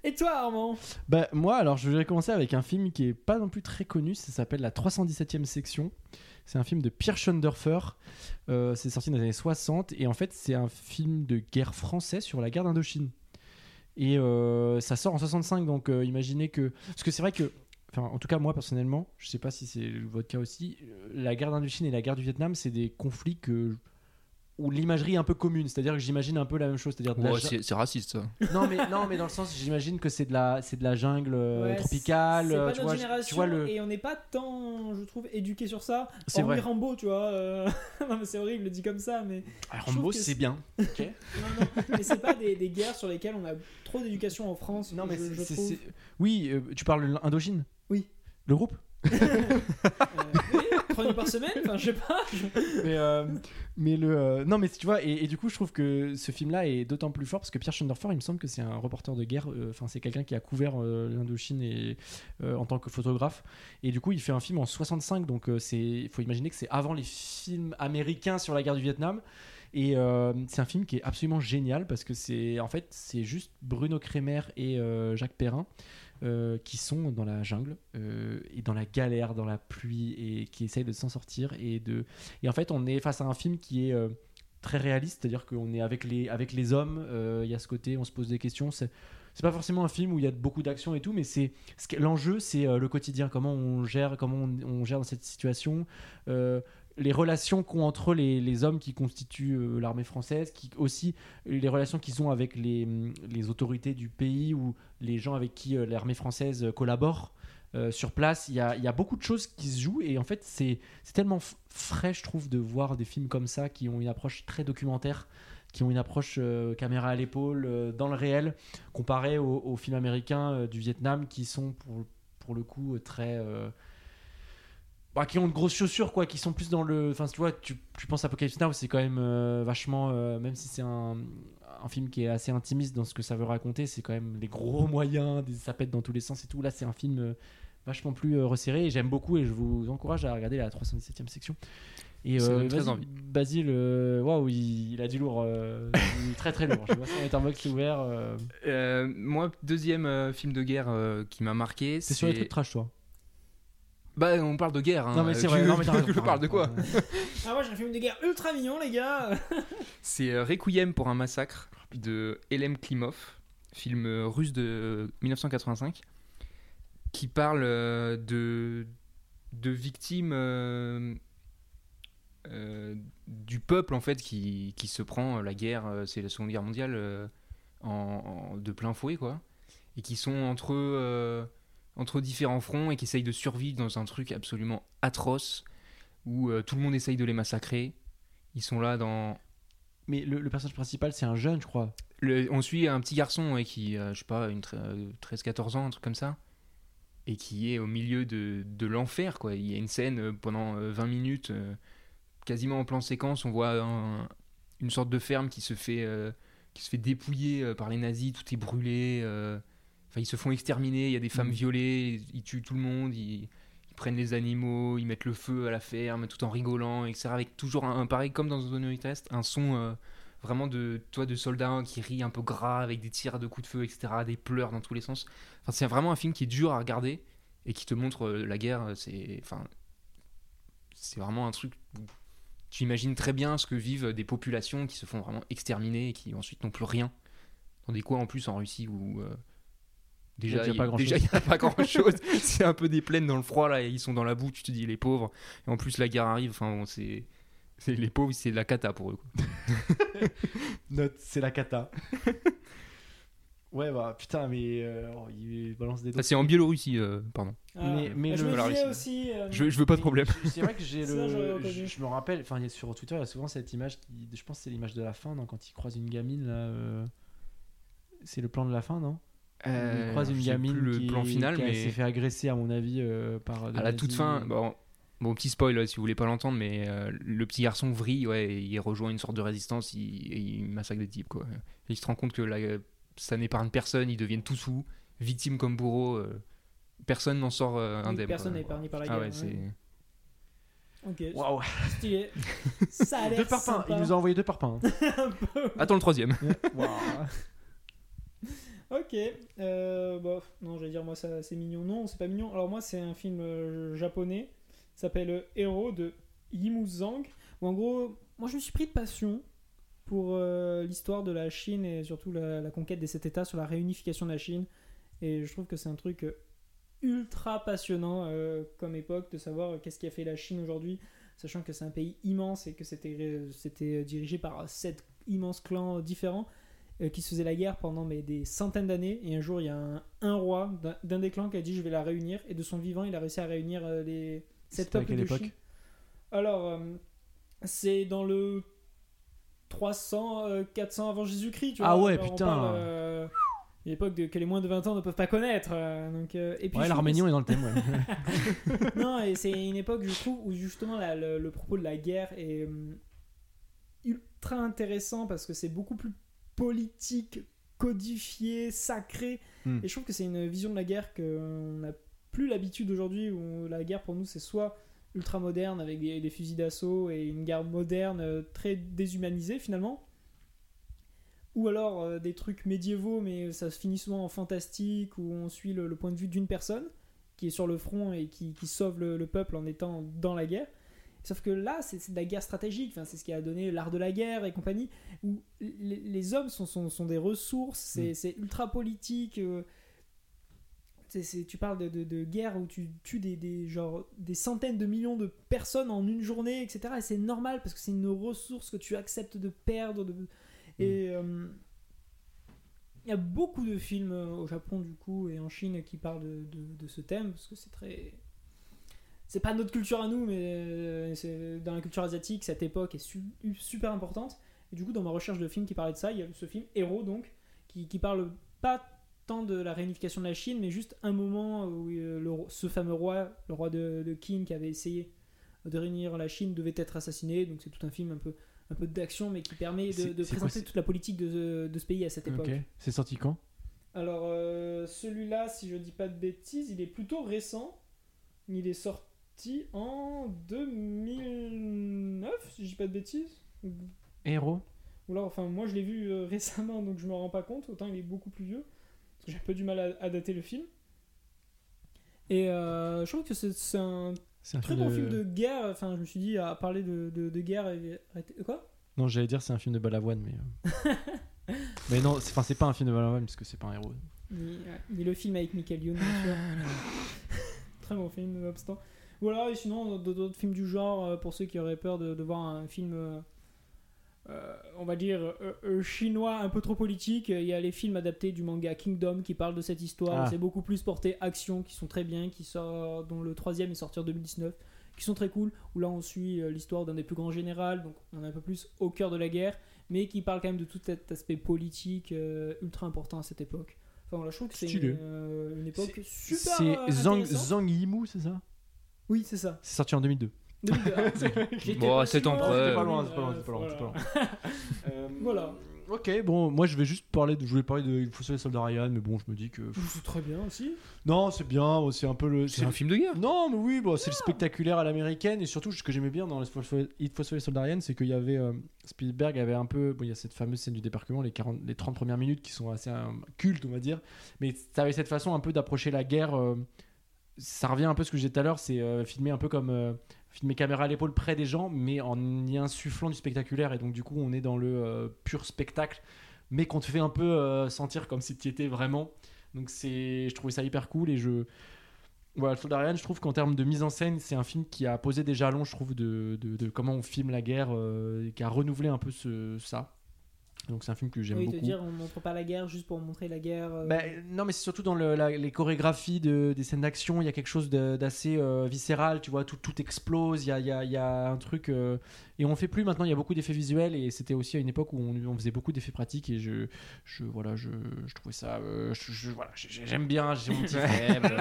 Et toi, Armand? Bah, moi, alors, je vais commencer avec un film qui est pas non plus très connu. Ça s'appelle La 317e section. C'est un film de Pierre Schoendorfer. Euh, c'est sorti dans les années 60. Et en fait, c'est un film de guerre français sur la guerre d'Indochine. Et euh, ça sort en 65. Donc, euh, imaginez que. Parce que c'est vrai que. Enfin, en tout cas, moi, personnellement, je sais pas si c'est votre cas aussi. La guerre d'Indochine et la guerre du Vietnam, c'est des conflits que. Où l'imagerie est un peu commune, c'est-à-dire que j'imagine un peu la même chose, c'est-à-dire Ouais, c'est c'est raciste, ça. non mais non mais dans le sens j'imagine que c'est de la c'est de la jungle euh, Ouais, tropicale C'est euh, pas tu notre vois, génération tu vois le et on n'est pas tant, je trouve, éduqué sur ça. c'est vrai Rambo, tu vois. euh, non, mais c'est horrible, dit comme ça, mais. Ah, Rambo c'est c'est- bien ok Non, non, mais c'est pas des, des guerres sur lesquelles on a trop d'éducation en France. non mais je, je trouve. oui euh, tu parles de l'Indochine? Oui. le groupe? Euh, oui, trois nuits par semaine, enfin, je sais pas. mais euh, le euh, non mais tu vois et, du coup je trouve que ce film là est d'autant plus fort parce que Pierre Schoendorfer il me semble que c'est un reporter de guerre euh, enfin c'est quelqu'un qui a couvert euh, l'Indochine et en tant que photographe et du coup il fait un film en 65 donc c'est il faut imaginer que c'est avant les films américains sur la guerre du Vietnam et c'est un film qui est absolument génial parce que c'est en fait c'est juste Bruno Kremer et Jacques Perrin euh, qui sont dans la jungle euh, et dans la galère, dans la pluie et qui essayent de s'en sortir et de et en fait on est face à un film qui est euh, très réaliste, c'est-à-dire qu'on est avec les avec les hommes, il y a ce côté, on se pose des questions, c'est pas forcément un film où il y a beaucoup d'action et tout, mais c'est l'enjeu, c'est le quotidien, comment on gère, comment on, gère dans cette situation, les relations qu'ont entre les, les hommes qui constituent euh, l'armée française, qui aussi les relations qu'ils ont avec les, les autorités du pays ou les gens avec qui euh, l'armée française euh, collabore. sur place, il y a, y a beaucoup de choses qui se jouent et en fait c'est tellement frais je trouve de voir des films comme ça qui ont une approche très documentaire, qui ont une approche caméra à l'épaule dans le réel comparé aux, aux films américains du Vietnam qui sont pour, pour le coup très bah, qui ont de grosses chaussures quoi qui sont plus dans le enfin tu vois tu, tu penses à Apocalypse Now c'est quand même euh, vachement euh, même si c'est un, un film qui est assez intimiste dans ce que ça veut raconter c'est quand même les gros moyens des, ça pète dans tous les sens et tout là c'est un film euh, vachement plus euh, resserré et j'aime beaucoup et je vous encourage à regarder la 317e section et euh, très envie. Basile euh, waouh il, il a du lourd euh, il est très très lourd je vois son letterbox ouvert euh. Euh, moi, deuxième euh, film de guerre euh, qui m'a marqué, c'est sur les trucs trash toi Bah, on parle de guerre. Hein. Non, mais c'est Tu vrai. Non, mais tu je parle de quoi. Ah ouais, j'ai un film de guerre ultra mignon, les gars. C'est euh, Requiem pour un massacre de Elem Klimov, film euh, russe de 1985, qui parle euh, de, de victimes euh, euh, du peuple en fait qui, qui se prend la guerre, euh, c'est la Seconde Guerre mondiale, euh, en, en- de plein fouet quoi, et qui sont entre, euh, entre différents fronts et qui essayent de survivre dans un truc absolument atroce où euh, tout le monde essaye de les massacrer. Ils sont là dans Mais le, le personnage principal, c'est un jeune, je crois. le- on suit un petit garçon ouais, qui, euh, je sais pas, une tre- euh, 13-14 ans, un truc comme ça, et qui est au milieu de, de l'enfer. quoi. Il y a une scène euh, pendant euh, 20 minutes, quasiment en plan séquence, on voit un- une sorte de ferme qui se fait, qui se fait dépouiller par les nazis, tout est brûlé. Euh, Enfin, ils se font exterminer, il y a des femmes Mhm. violées, ils tuent tout le monde, ils, ils prennent les animaux, ils mettent le feu à la ferme, tout en rigolant, etc. Avec toujours un, un- pareil comme dans Zone Test, un son euh, vraiment de toi de soldats qui rit un peu gras avec des tirs de coups de feu etc des pleurs dans tous les sens enfin c'est vraiment un film qui est dur à regarder et qui te montre euh, la guerre c'est enfin c'est vraiment un truc où tu imagines très bien ce que vivent des populations qui se font vraiment exterminer et qui ensuite n'ont plus rien dans des coins en plus en Russie où euh, Il y a Déjà, déjà pas grand-chose. déjà, il n'y a pas grand chose. c'est un peu des plaines dans le froid, là, et ils sont dans la boue, tu te dis, les pauvres. Et en plus, la guerre arrive, enfin, bon, c'est. c'est- Les pauvres, c'est la cata pour eux. quoi. Note, c'est la cata. ouais, bah putain, mais euh, oh, il balance des Ah, c'est en Biélorussie, euh, pardon. Mais- mais je le- me Voilà, disais ici. aussi. euh, Je, je veux pas de problème. C'est vrai que j'ai le. Je, je me rappelle, enfin, sur Twitter, il y a souvent cette image qui. Je pense que c'est l'image de la fin, non Quand il croise une gamine, là. euh, C'est le plan de la fin, non? Il croise une gamine plus le qui, plan final, qui a- mais s'est fait agresser, à mon avis, euh, par. à la toute fin, bon, bon, petit spoil euh, si vous voulez pas l'entendre, mais euh, le petit garçon vrille, ouais, et il rejoint une sorte de résistance, il, et il massacre des types, quoi. Et il se rend compte que là, ça n'épargne personne, ils deviennent tous sous, victimes comme bourreaux, euh, personne n'en sort euh, indemne. personne n'est épargné par la Ah guerre. ouais, ouais. c'est. Ok, Waouh stylé. Ça a l'air Deux parpaings. Il nous a envoyé deux parpaings. Attends le troisième. Waouh. Ok, euh, bah, non, j'allais dire moi ça c'est mignon. Non, c'est pas mignon. Alors moi c'est un film euh, japonais, ça s'appelle euh, Héros de Yimu Zhang. En gros, moi je me suis pris de passion pour euh, l'histoire de la Chine et surtout la, la conquête des sept États sur la réunification de la Chine. Et je trouve que c'est un truc euh, ultra passionnant euh, comme époque de savoir euh, qu'est-ce qui a fait la Chine aujourd'hui, sachant que c'est un pays immense et que c'était euh, c'était dirigé par sept immenses clans différents euh, qui se faisaient la guerre pendant mais, des centaines d'années. Et un jour, il y a un, un roi d'un- des clans qui a dit Je vais la réunir. Et de son vivant, il a réussi à réunir euh, les sept peuples quelle de époque Chine. Alors, euh, c'est dans le 300, euh, 400 avant Jésus-Christ. tu Ah vois. ouais, Alors, on putain. parle, euh, l'époque de, que les moins de 20 ans ne peuvent pas connaître. euh, donc, euh, et puis Ouais, l'Arménion est dans le thème, ouais. non, et c'est une époque, je trouve, où justement la- le, le propos de la guerre est hum, ultra intéressant parce que c'est beaucoup plus politique, codifié, sacré. Hmm. Et je trouve que c'est une vision de la guerre qu'on n'a plus l'habitude aujourd'hui, où la guerre pour nous c'est soit ultra moderne avec des, des fusils d'assaut et une guerre moderne euh, très déshumanisée finalement. Ou alors euh, des trucs médiévaux, mais ça se finit souvent en fantastique, où on suit le- le point de vue d'une personne qui est sur le front et qui, qui sauve le, le peuple en étant dans la guerre. Sauf que là, c'est de la guerre stratégique, enfin, c'est ce qui a donné l'art de la guerre et compagnie, où les, les hommes sont, sont, sont des ressources, c'est Mm. ultra politique. euh, tu parles de, de- de guerre où tu tues des, des, genre, des centaines de millions de personnes en une journée, etc. Et c'est normal parce que c'est une ressource que tu acceptes de perdre. de- Et euh, il y a beaucoup de films euh, au Japon, du coup, et en Chine qui parlent de ce thème parce que c'est très. C'est pas notre culture à nous, mais euh, c'est dans la culture asiatique, cette époque est su- super importante. Et du coup, dans ma recherche de films qui parlaient de ça, il y a ce film Héros, donc, qui, qui parle pas tant de la réunification de la Chine, mais juste un moment où euh, le ce fameux roi, le roi de, de Qin, qui avait essayé de réunir la Chine, devait être assassiné. Donc c'est tout un film un peu, un peu d'action, mais qui permet de, quoi, présenter toute la politique de, de ce pays à cette époque. Ok. C'est sorti quand? Alors, euh, celui-là, si je dis pas de bêtises, il est plutôt récent. Il est sorti en 2009, si je dis pas de bêtises. Héros ou alors, enfin, moi je l'ai vu euh, récemment, donc je me rends pas compte. Autant il est beaucoup plus vieux. Parce que j'ai un peu du mal à, à dater le film. Et euh, je trouve que c'est un C'est un très bon film de guerre. Enfin, je me suis dit, à parler de, de, de guerre. et- Quoi? Non, j'allais dire c'est un film de Balavoine, mais. euh, mais non, c'est enfin, c'est pas un film de Balavoine parce que c'est pas un héros. ni, ouais, ni le film avec Michael Youn, bien sûr. Très bon film, nonobstant. Voilà, et sinon, d'autres films du genre, euh, pour ceux qui auraient peur de, de voir un film, euh, euh, on va dire, euh, euh, chinois un peu trop politique, il y a les films adaptés du manga Kingdom qui parlent de cette histoire. Ah. C'est beaucoup plus porté action, qui sont très bien, qui sort, dont le troisième est sorti en 2019, qui sont très cool, où là on suit l'histoire d'un des plus grands généraux, donc on est un peu plus au cœur de la guerre, mais qui parle quand même de tout cet aspect politique ultra important à cette époque. Enfin voilà, je trouve que c'est une, une époque super C'est Zhang. Zhang Yimou, c'est ça? Oui, c'est ça. C'est sorti en 2002. 2002. Ah, Bon, c'est j'étais C'est pas loin, c'est pas loin, euh, c'est pas loin, pas voilà. Voilà. Ok, bon, moi je vais juste parler de. Je voulais parler de Il faut sauver les soldats Ryan, mais bon, je me dis que. C'est très bien aussi. Non, c'est bien, c'est un peu le. C'est un film de guerre. Non, mais oui, bon, c'est le spectaculaire à l'américaine et surtout ce que j'aimais bien dans Il faut sauver Il faut sauver les soldats Ryan, c'est qu'il y avait euh, Spielberg avait un peu, bon, il y a cette fameuse scène du débarquement, les 40, les 30 premières minutes qui sont assez euh, cultes, on va dire, mais ça avait cette façon un peu d'approcher la guerre. euh, ça revient un peu à ce que j'ai dit tout à l'heure, c'est euh, filmer un peu comme euh, filmer caméra à l'épaule près des gens, mais en y insufflant du spectaculaire et donc du coup on est dans le euh, pur spectacle, mais qu'on te fait un peu sentir comme si tu étais vraiment. Donc c'est, je trouvais ça hyper cool et je voilà, le Soldat Ryan, je trouve qu'en termes de mise en scène, c'est un film qui a posé des jalons, je trouve, de, comment on filme la guerre, qui a renouvelé un peu ce, ça. Donc c'est un film que j'aime Oui, beaucoup. te dire, on montre pas la guerre juste pour montrer la guerre. euh, Bah, non, mais c'est surtout dans le- la- les chorégraphies de- des scènes d'action, il y a quelque chose d'assez euh, viscéral, tu vois, tout, tout explose, il y a, il y a- y a un truc... euh, et on fait plus maintenant, il y a beaucoup d'effets visuels, et c'était aussi à une époque où on, on faisait beaucoup d'effets pratiques, et je, je, voilà, je, je trouvais ça... euh, je- je- voilà, j'ai- j'aime bien, j'ai mon petit faible,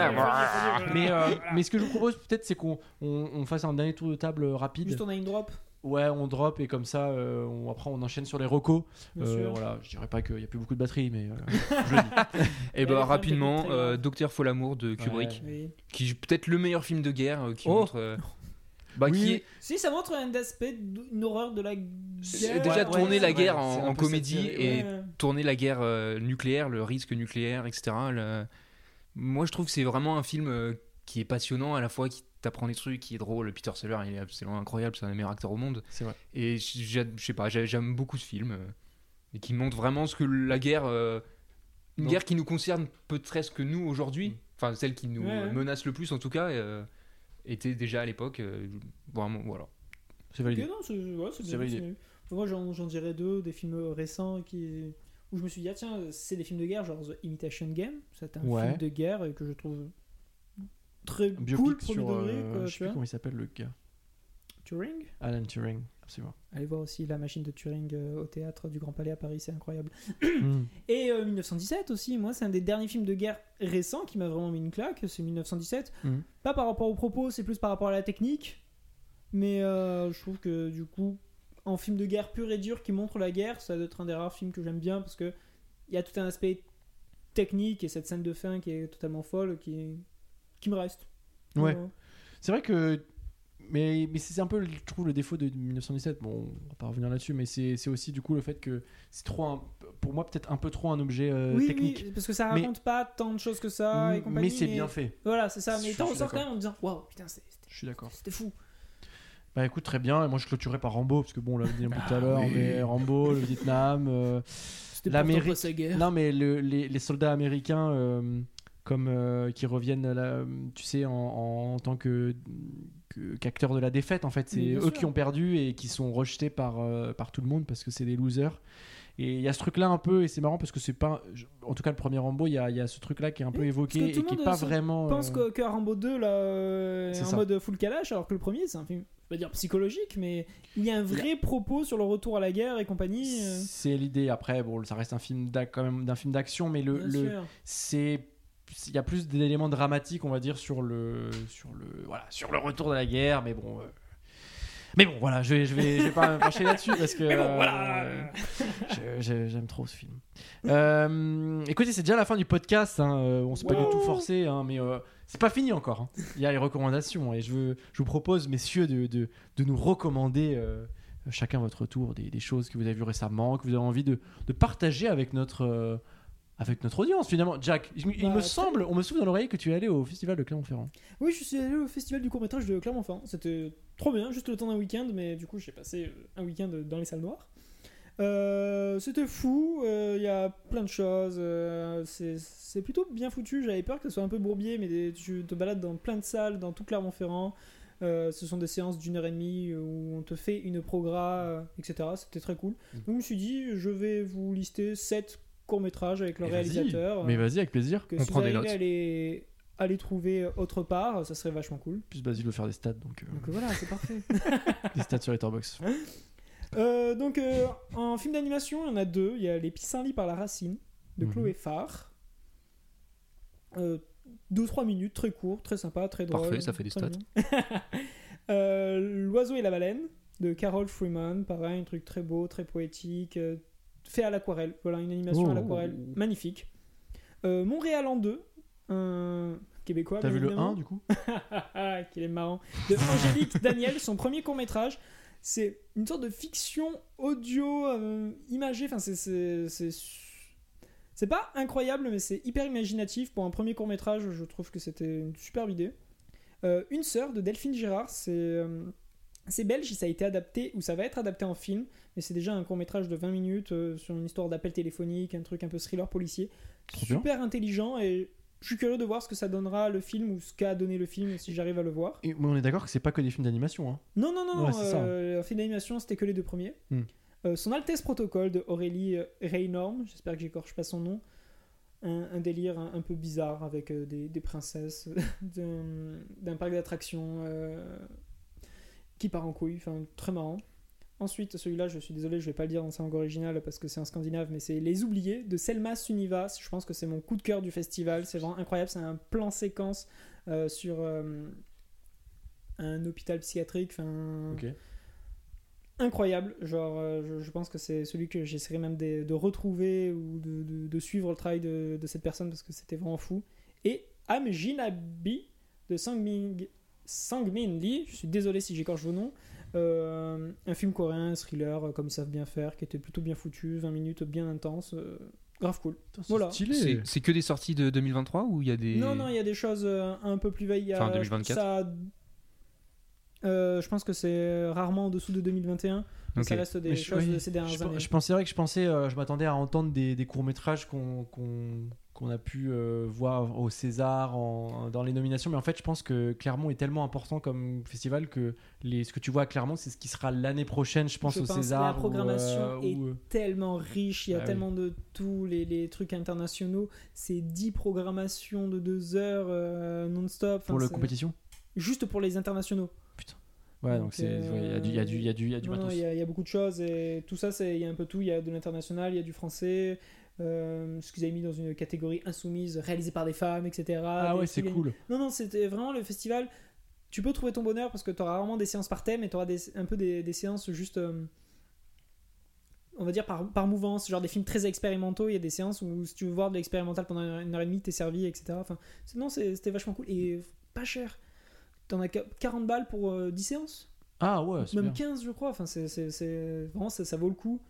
mais, euh, mais ce que je vous propose peut-être, c'est qu'on on, on fasse un dernier tour de table rapide. Juste on a une drop, Ouais, on drop, et comme ça, euh, on, après on enchaîne sur les recos. Euh, voilà, je dirais pas qu'il y a plus beaucoup de batterie, mais euh, je le dis. Et Elle est bah quand même rapidement, euh. Docteur Folamour de Kubrick, Oui. qui est peut-être le meilleur film de guerre, euh, qui Oh. montre. euh, bah, Oui. qui est Si, ça montre un aspect, une horreur de la guerre. déjà Ouais, tourner ouais, la guerre vrai, en, comédie et Ouais. tourner la guerre euh, nucléaire, le risque nucléaire, etc. le- Moi, je trouve que c'est vraiment un film euh, qui est passionnant, à la fois qui t'apprend des trucs, qui est drôle. Peter Sellers, il est absolument incroyable, c'est un des meilleurs acteurs au monde. C'est vrai. Et j'ai- je sais pas, j'ai- j'aime beaucoup ce film euh, et qui montre vraiment ce que la guerre, euh, une guerre qui nous concerne peut-être que nous aujourd'hui, Mm. enfin celle qui nous Ouais, ouais. menace le plus en tout cas, euh, était déjà à l'époque. euh, vraiment, voilà. C'est validé. Non, c'est ouais, c'est C'est bien, validé. c'est- Moi, j'en j'en dirais deux, des films récents qui... où je me suis dit, ah, tiens, c'est des films de guerre, genre The Imitation Game. C'est un Ouais. film de guerre que je trouve très Biopic cool, premier sur. degré. euh, quoi, je tu sais plus vois. comment il s'appelle le gars. Turing? Alan Turing, absolument. Allez voir aussi La machine de Turing euh, au théâtre du Grand Palais à Paris, c'est incroyable. Hmm. Et euh, 1917 aussi, moi, c'est un des derniers films de guerre récents qui m'a vraiment mis une claque, c'est 1917. Mhm. Pas par rapport aux propos, c'est plus par rapport à la technique. Mais euh, je trouve que du coup, en film de guerre pur et dur qui montre la guerre, ça doit être un des rares films que j'aime bien parce que il y a tout un aspect technique et cette scène de fin qui est totalement folle qui, qui me reste. Ouais. C'est vrai que. Mais, mais c'est un peu, je trouve, le défaut de 1917. Bon, on va pas revenir là-dessus, mais c'est c'est aussi du coup le fait que c'est trop, un- pour moi, peut-être un peu trop un objet euh, oui, technique. oui, parce que ça Mais- raconte pas tant de choses que ça et compagnie. mais c'est bien fait. Voilà, c'est ça. Mais t'en ressors quand même en disant Waouh, putain, c'était Je suis d'accord. c'était fou. Bah écoute, très bien. Et moi, je clôturerai par Rambo, parce que bon, on l'a dit un peu tout à Ah l'heure, oui. mais Rambo, le Vietnam. euh, L'Amérique-. Non, mais le- les, les soldats américains, euh, comme euh, qui reviennent, là, tu sais, en, en tant que qu'acteurs de la défaite, en fait, c'est eux sûr. qui ont perdu et qui sont rejetés par euh, par tout le monde parce que c'est des losers. Et il y a ce truc-là un peu, et c'est marrant parce que c'est pas, en tout cas le premier Rambo, il y a, y a ce truc-là qui est un peu évoqué et qui est monde pas vraiment. Je pense euh, que, que Rambo 2 là, euh, est C'est en mode full calage, alors que le premier c'est un film, je vais dire psychologique, mais il y a un vrai propos sur le retour à la guerre et compagnie. euh, C'est l'idée. Après, bon, ça reste un film d'ac- quand même d'un film d'action, mais le, le, c'est il y a plus d'éléments dramatiques on va dire sur le sur le voilà sur le retour de la guerre mais bon euh, mais bon voilà je vais je vais, je vais pas pencher là-dessus parce que bon, euh, voilà. j'aime trop ce film Euh, écoutez c'est déjà la fin du podcast hein, on s'est pas du tout forcé hein, mais c'est pas fini encore hein. il y a les recommandations et je veux je vous propose messieurs de, de, de nous recommander chacun votre tour des, des choses que vous avez vues récemment que vous avez envie de, de partager avec notre avec notre audience finalement. Jack, il, Bah, me très semble, on me souffle dans l'oreille que tu es allé au festival de Clermont-Ferrand. Oui, je suis allé au festival du court-métrage de Clermont-Ferrand. C'était trop bien, juste le temps d'un week-end, mais du coup, j'ai passé euh, un week-end dans les salles noires. Euh, C'était fou, euh, il y a plein de choses. euh, c'est plutôt bien foutu. J'avais peur que ce soit un peu bourbier, mais des- tu te balades dans plein de salles, dans tout Clermont-Ferrand. Euh, ce sont des séances d'une heure et demie où on te fait une progra, euh, etc. C'était très cool. Mm. Donc je me suis dit, je vais vous lister 7 courts-métrages avec le Mais réalisateur. Mais euh, vas-y, avec plaisir. que On si prend vous des notes. à les, à les trouver autre part, ça serait vachement cool. Plus, Basile veut faire des stats, donc euh, Donc voilà, c'est parfait. des stats sur Letterboxd. Euh, donc euh, en film d'animation, il y en a deux. Il y a Les Pissenlits par la racine de Mhm. Chloé Farr. Euh, 2-3 minutes, très court, très sympa, très drôle. Parfait, ça fait des stats. Euh, L'oiseau et la baleine de Carol Freeman, pareil, un truc très beau, très poétique, fait à l'aquarelle. Voilà, une animation Oh. à l'aquarelle, magnifique. Euh, Montréal en deux, un québécois. T'as vu le évidemment. 1 du coup? Ah, qu'il est marrant. De Angélique Daniel, son premier court métrage. C'est une sorte de fiction audio euh, imagée. Enfin, c'est- c'est. pas incroyable, mais c'est hyper imaginatif. Pour un premier court métrage, je trouve que c'était une superbe idée. Euh, une sœur de Delphine Girard, c'est. c'est belge, ça a été adapté, ou ça va être adapté en film, mais c'est déjà un court métrage de 20 minutes euh, sur une histoire d'appel téléphonique, un truc un peu thriller policier. Bien. Super intelligent et je suis curieux de voir ce que ça donnera le film ou ce qu'a donné le film si j'arrive à le voir. Et, mais on est d'accord que c'est pas que des films d'animation. Hein. Non, non, non, Ouais, ça. euh, un film d'animation, c'était que les deux premiers. Hmm. Euh, son Altesse Protocole de Aurélie euh, Reynorm, j'espère que j'écorche pas son nom. Un, un délire un, un peu bizarre avec des, des princesses d'un parc d'attractions qui part en couille, enfin très marrant. Ensuite, celui-là, je suis désolé, je vais pas le dire dans sa langue originale parce que c'est un scandinave, mais c'est Les Oubliés de Selma Suniva. Je pense que c'est mon coup de cœur du festival. C'est vraiment incroyable. C'est un plan séquence euh, sur euh, un hôpital psychiatrique. Enfin, incroyable. Genre, euh, je, je pense que c'est celui que j'essaierai même de, de retrouver ou de, de- de suivre le travail de, de cette personne parce que c'était vraiment fou. Et Am Jinabi de Sangmin, Sangmin Lee, je suis désolé si j'écorche vos noms. Euh, un film coréen, un thriller, euh, comme ils savent bien faire, qui était plutôt bien foutu, 20 minutes bien intense, euh, grave cool. Voilà. stylé. C'est que des sorties de 2023 ou il y a des. Non, non, il y a des choses euh, un peu plus vieilles. Il y a- Enfin, 2024. ça- euh, je pense que c'est rarement en dessous de 2021. mais Ok. Ça reste des Mais je- choses oui, de ces dernières je, années. je pensais vrai que je pensais, euh, je m'attendais à entendre des, des courts métrages qu'on qu'on qu'on a pu euh, voir au César, en- dans les nominations, mais en fait, je pense que Clermont est tellement important comme festival que les, ce que tu vois à Clermont, c'est ce qui sera l'année prochaine, je pense, Je au pense, César. la ou, programmation euh, est ou, euh, tellement riche, il y a Ah oui. tellement de tout, les, les trucs internationaux, c'est 10 programmations de 2 heures euh, non-stop. pour la compétition? Juste pour les internationaux. Ouais, donc ouais, il y a du, y a du, il y a du, il y a du Non, matos. il y, y a beaucoup de choses et tout ça, il y a un peu tout. Il y a de l'international, il y a du français, euh, ce qu'ils avaient mis dans une catégorie insoumise, réalisé par des femmes, etc. Ah Des ouais, c'est cool. Non, non, c'était vraiment le festival. Tu peux trouver ton bonheur parce que tu auras rarement des séances par thème et tu auras un peu des, des séances juste. euh, on va dire par, par mouvance, genre des films très expérimentaux. Il y a des séances où si tu veux voir de l'expérimental pendant une heure et demie, t'es servi, etc. Enfin, non, c'était vachement cool et pas cher. T'en as 40 balles pour euh, 10 séances Ah ouais, c'est même bien. 15 je crois enfin c'est c'est- c'est- vraiment ça, ça vaut le coup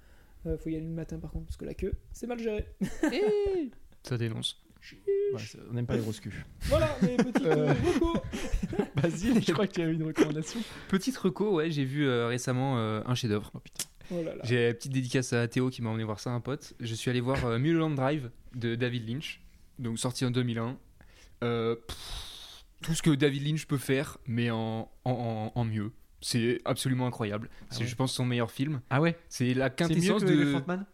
Euh, faut y aller le matin par contre parce que la queue c'est mal géré Ça dénonce. Ouais, on n'aime pas les grosses culs. voilà mes petits Euh. vocaux. Basile, je crois qu'il y a eu une recommandation. Petite reco, ouais, j'ai vu euh, récemment euh, un chef-d'œuvre. Oh oh J'ai la petite dédicace à Théo qui m'a emmené voir ça, un pote. Je suis allé voir euh, Mulholland Drive de David Lynch, donc sorti en 2001. Euh, pff, tout ce que David Lynch peut faire, mais en, en, en- en mieux. C'est absolument incroyable. C'est, ouais. je pense, son meilleur film. Ah ouais. C'est la C'est mieux quintessence que de. Elephant Man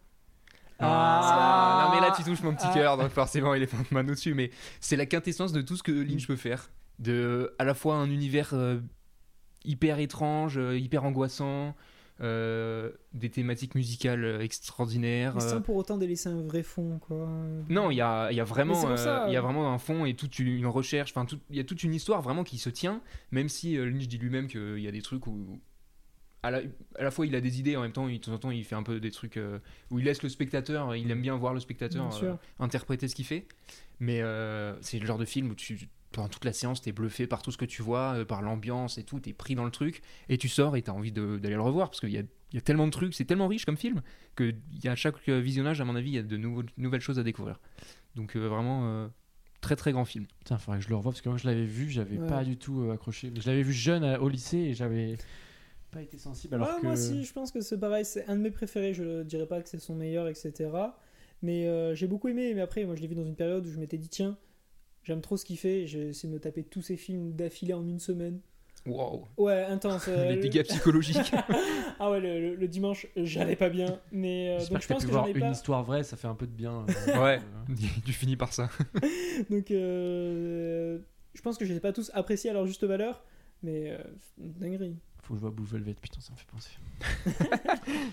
Ah, Ah. non mais là tu touches mon petit Ah. cœur, donc forcément il est Man au-dessus, mais c'est la quintessence de tout ce que Lynch peut faire. De à la fois un univers euh, hyper étrange, euh, hyper angoissant, euh, des thématiques musicales euh, extraordinaires. mais sans euh, pour autant délaisser un vrai fond quoi Non, il y a, y a vraiment, euh, y a vraiment un fond et toute une recherche. Enfin, il y a toute une histoire vraiment qui se tient, même si Lynch dit lui-même qu'il y a des trucs où, à la, à la fois, il a des idées, en même temps, il- de temps en temps, il fait un peu des trucs euh, où il laisse le spectateur. Il aime bien voir le spectateur euh, interpréter ce qu'il fait. Mais euh, c'est le genre de film où tu pendant toute la séance, t'es bluffé par tout ce que tu vois, euh, par l'ambiance et tout, t'es pris dans le truc, et tu sors et t'as envie d'aller le revoir parce qu'il y a, il y a tellement de trucs, c'est tellement riche comme film que il y a à chaque euh, visionnage, à mon avis, il y a de nouvelles choses à découvrir. Donc euh, vraiment euh, très très grand film. Putain, faudrait que je le revoie parce que moi je l'avais vu, j'avais Ouais. pas du tout euh, accroché. Mais je l'avais vu jeune au lycée et j'avais pas été sensible. Alors Ouais, que Moi aussi, je pense que c'est pareil. C'est un de mes préférés. Je dirais pas que c'est son meilleur, etc. Mais euh, j'ai beaucoup aimé. Mais après, moi, je l'ai vu dans une période où je m'étais dit tiens, j'aime trop ce qu'il fait. J'ai essayé de me taper tous ses films d'affilée en une semaine. Wow. Ouais, intense. euh, Les le- dégâts psychologiques. Ah ouais, le, le- le dimanche, j'allais pas bien. Mais euh, j'espère donc que je pense pu que voir une pas. histoire vraie, ça fait un peu de bien. euh, ouais, tu finis par ça. Donc euh, je pense que je les ai pas tous appréciés à leur juste valeur. Mais euh, dinguerie. Faut que je vois Blue Velvet, putain, ça me fait penser.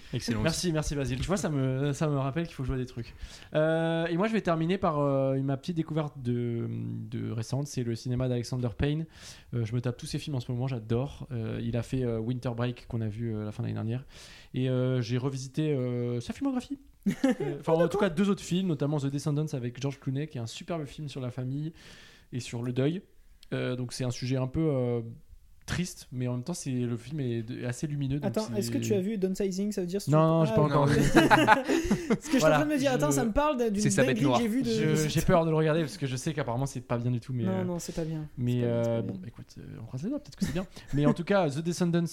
Excellent. Merci, merci Basile. Tu vois, ça me, ça me rappelle qu'il faut jouer à des trucs. Euh, et moi, je vais terminer par euh, ma petite découverte de, de récente, c'est le cinéma d'Alexander Payne. Euh, je me tape tous ses films en ce moment, j'adore. Euh, il a fait Winter Break qu'on a vu la fin de l'année dernière. Et j'ai revisité sa filmographie. Enfin, en tout cas, deux autres films, notamment The Descendants avec George Clooney, qui est un superbe film sur la famille et sur le deuil. Donc, c'est un sujet un peu triste, mais en même temps, c'est le film est assez lumineux. Attends, est-ce que tu as vu Downsizing Ça veut dire si Non, tu... j'ai pas Ah, encore ok. vu. Parce que je suis en train de me dire, je- attends, ça me parle d'une dinguerie que j'ai vue de. Je- J'ai peur de le regarder parce que je sais qu'apparemment c'est pas bien du tout. Mais, Non, euh, non, c'est pas bien. mais pas bien, euh, pas bon, écoute, euh, on croise les doigts, peut-être que c'est bien. mais en tout cas, The Descendants,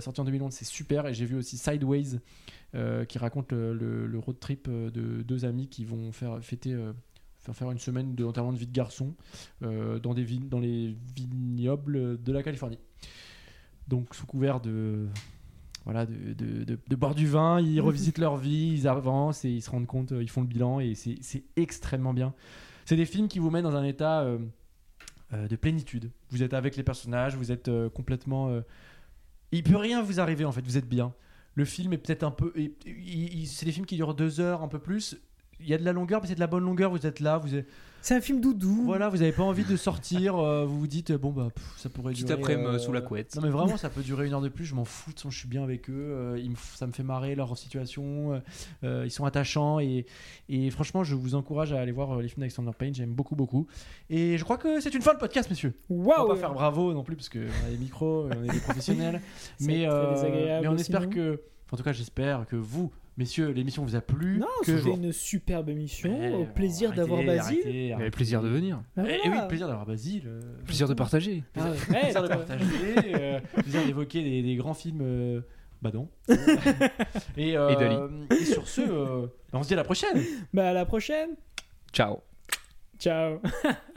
sorti en 2011, c'est super. Et j'ai vu aussi Sideways, qui raconte le, le- le road trip de deux amis qui vont faire fêter. Faire une semaine de notamment de vie de garçon euh, dans, des vignes- dans les vignobles de la Californie. Donc sous couvert de voilà de, de, de- de boire du vin, ils revisitent leur vie, ils avancent et ils se rendent compte, euh, ils font le bilan et c'est extrêmement bien. C'est des films qui vous mettent dans un état euh, euh, de plénitude. Vous êtes avec les personnages, vous êtes euh, complètement. il peut rien vous arriver en fait, vous êtes bien. Le film est peut-être un peu. C'est des films qui durent deux heures, un peu plus. Il y a de la longueur, mais c'est de la bonne longueur. Vous êtes là, vous êtes, C'est un film doudou. voilà, vous avez pas envie de sortir. euh, vous vous dites bon bah pff, ça pourrait Petite durer. après-midi euh, sous la couette. Non mais vraiment, ça peut durer une heure de plus. Je m'en fous. De toute façon, je suis bien avec eux. euh, ils me f- ça me fait marrer leur situation. euh, ils sont attachants et, et franchement, je vous encourage à aller voir les films d'Alexander Payne. J'aime beaucoup beaucoup. Et je crois que c'est une fin de podcast, messieurs. On Waouh va pas faire bravo non plus parce qu'on a des micros, on est des professionnels. Mais, euh, mais on aussi, espère que, en tout cas, j'espère que vous, messieurs, l'émission vous a plu. Non, que c'était une superbe émission. Eh, Au plaisir d'avoir Basile. arrêtez, plaisir de venir. Bah Eh, eh oui, plaisir d'avoir Basile. euh, Plaisir de partager. Ah ouais. Plaisir de partager, euh, plaisir d'évoquer des, des grands films. euh, bah non. et, euh, Et Dali. et sur ce, euh, on se dit à la prochaine. Bah à la prochaine. Ciao. Ciao.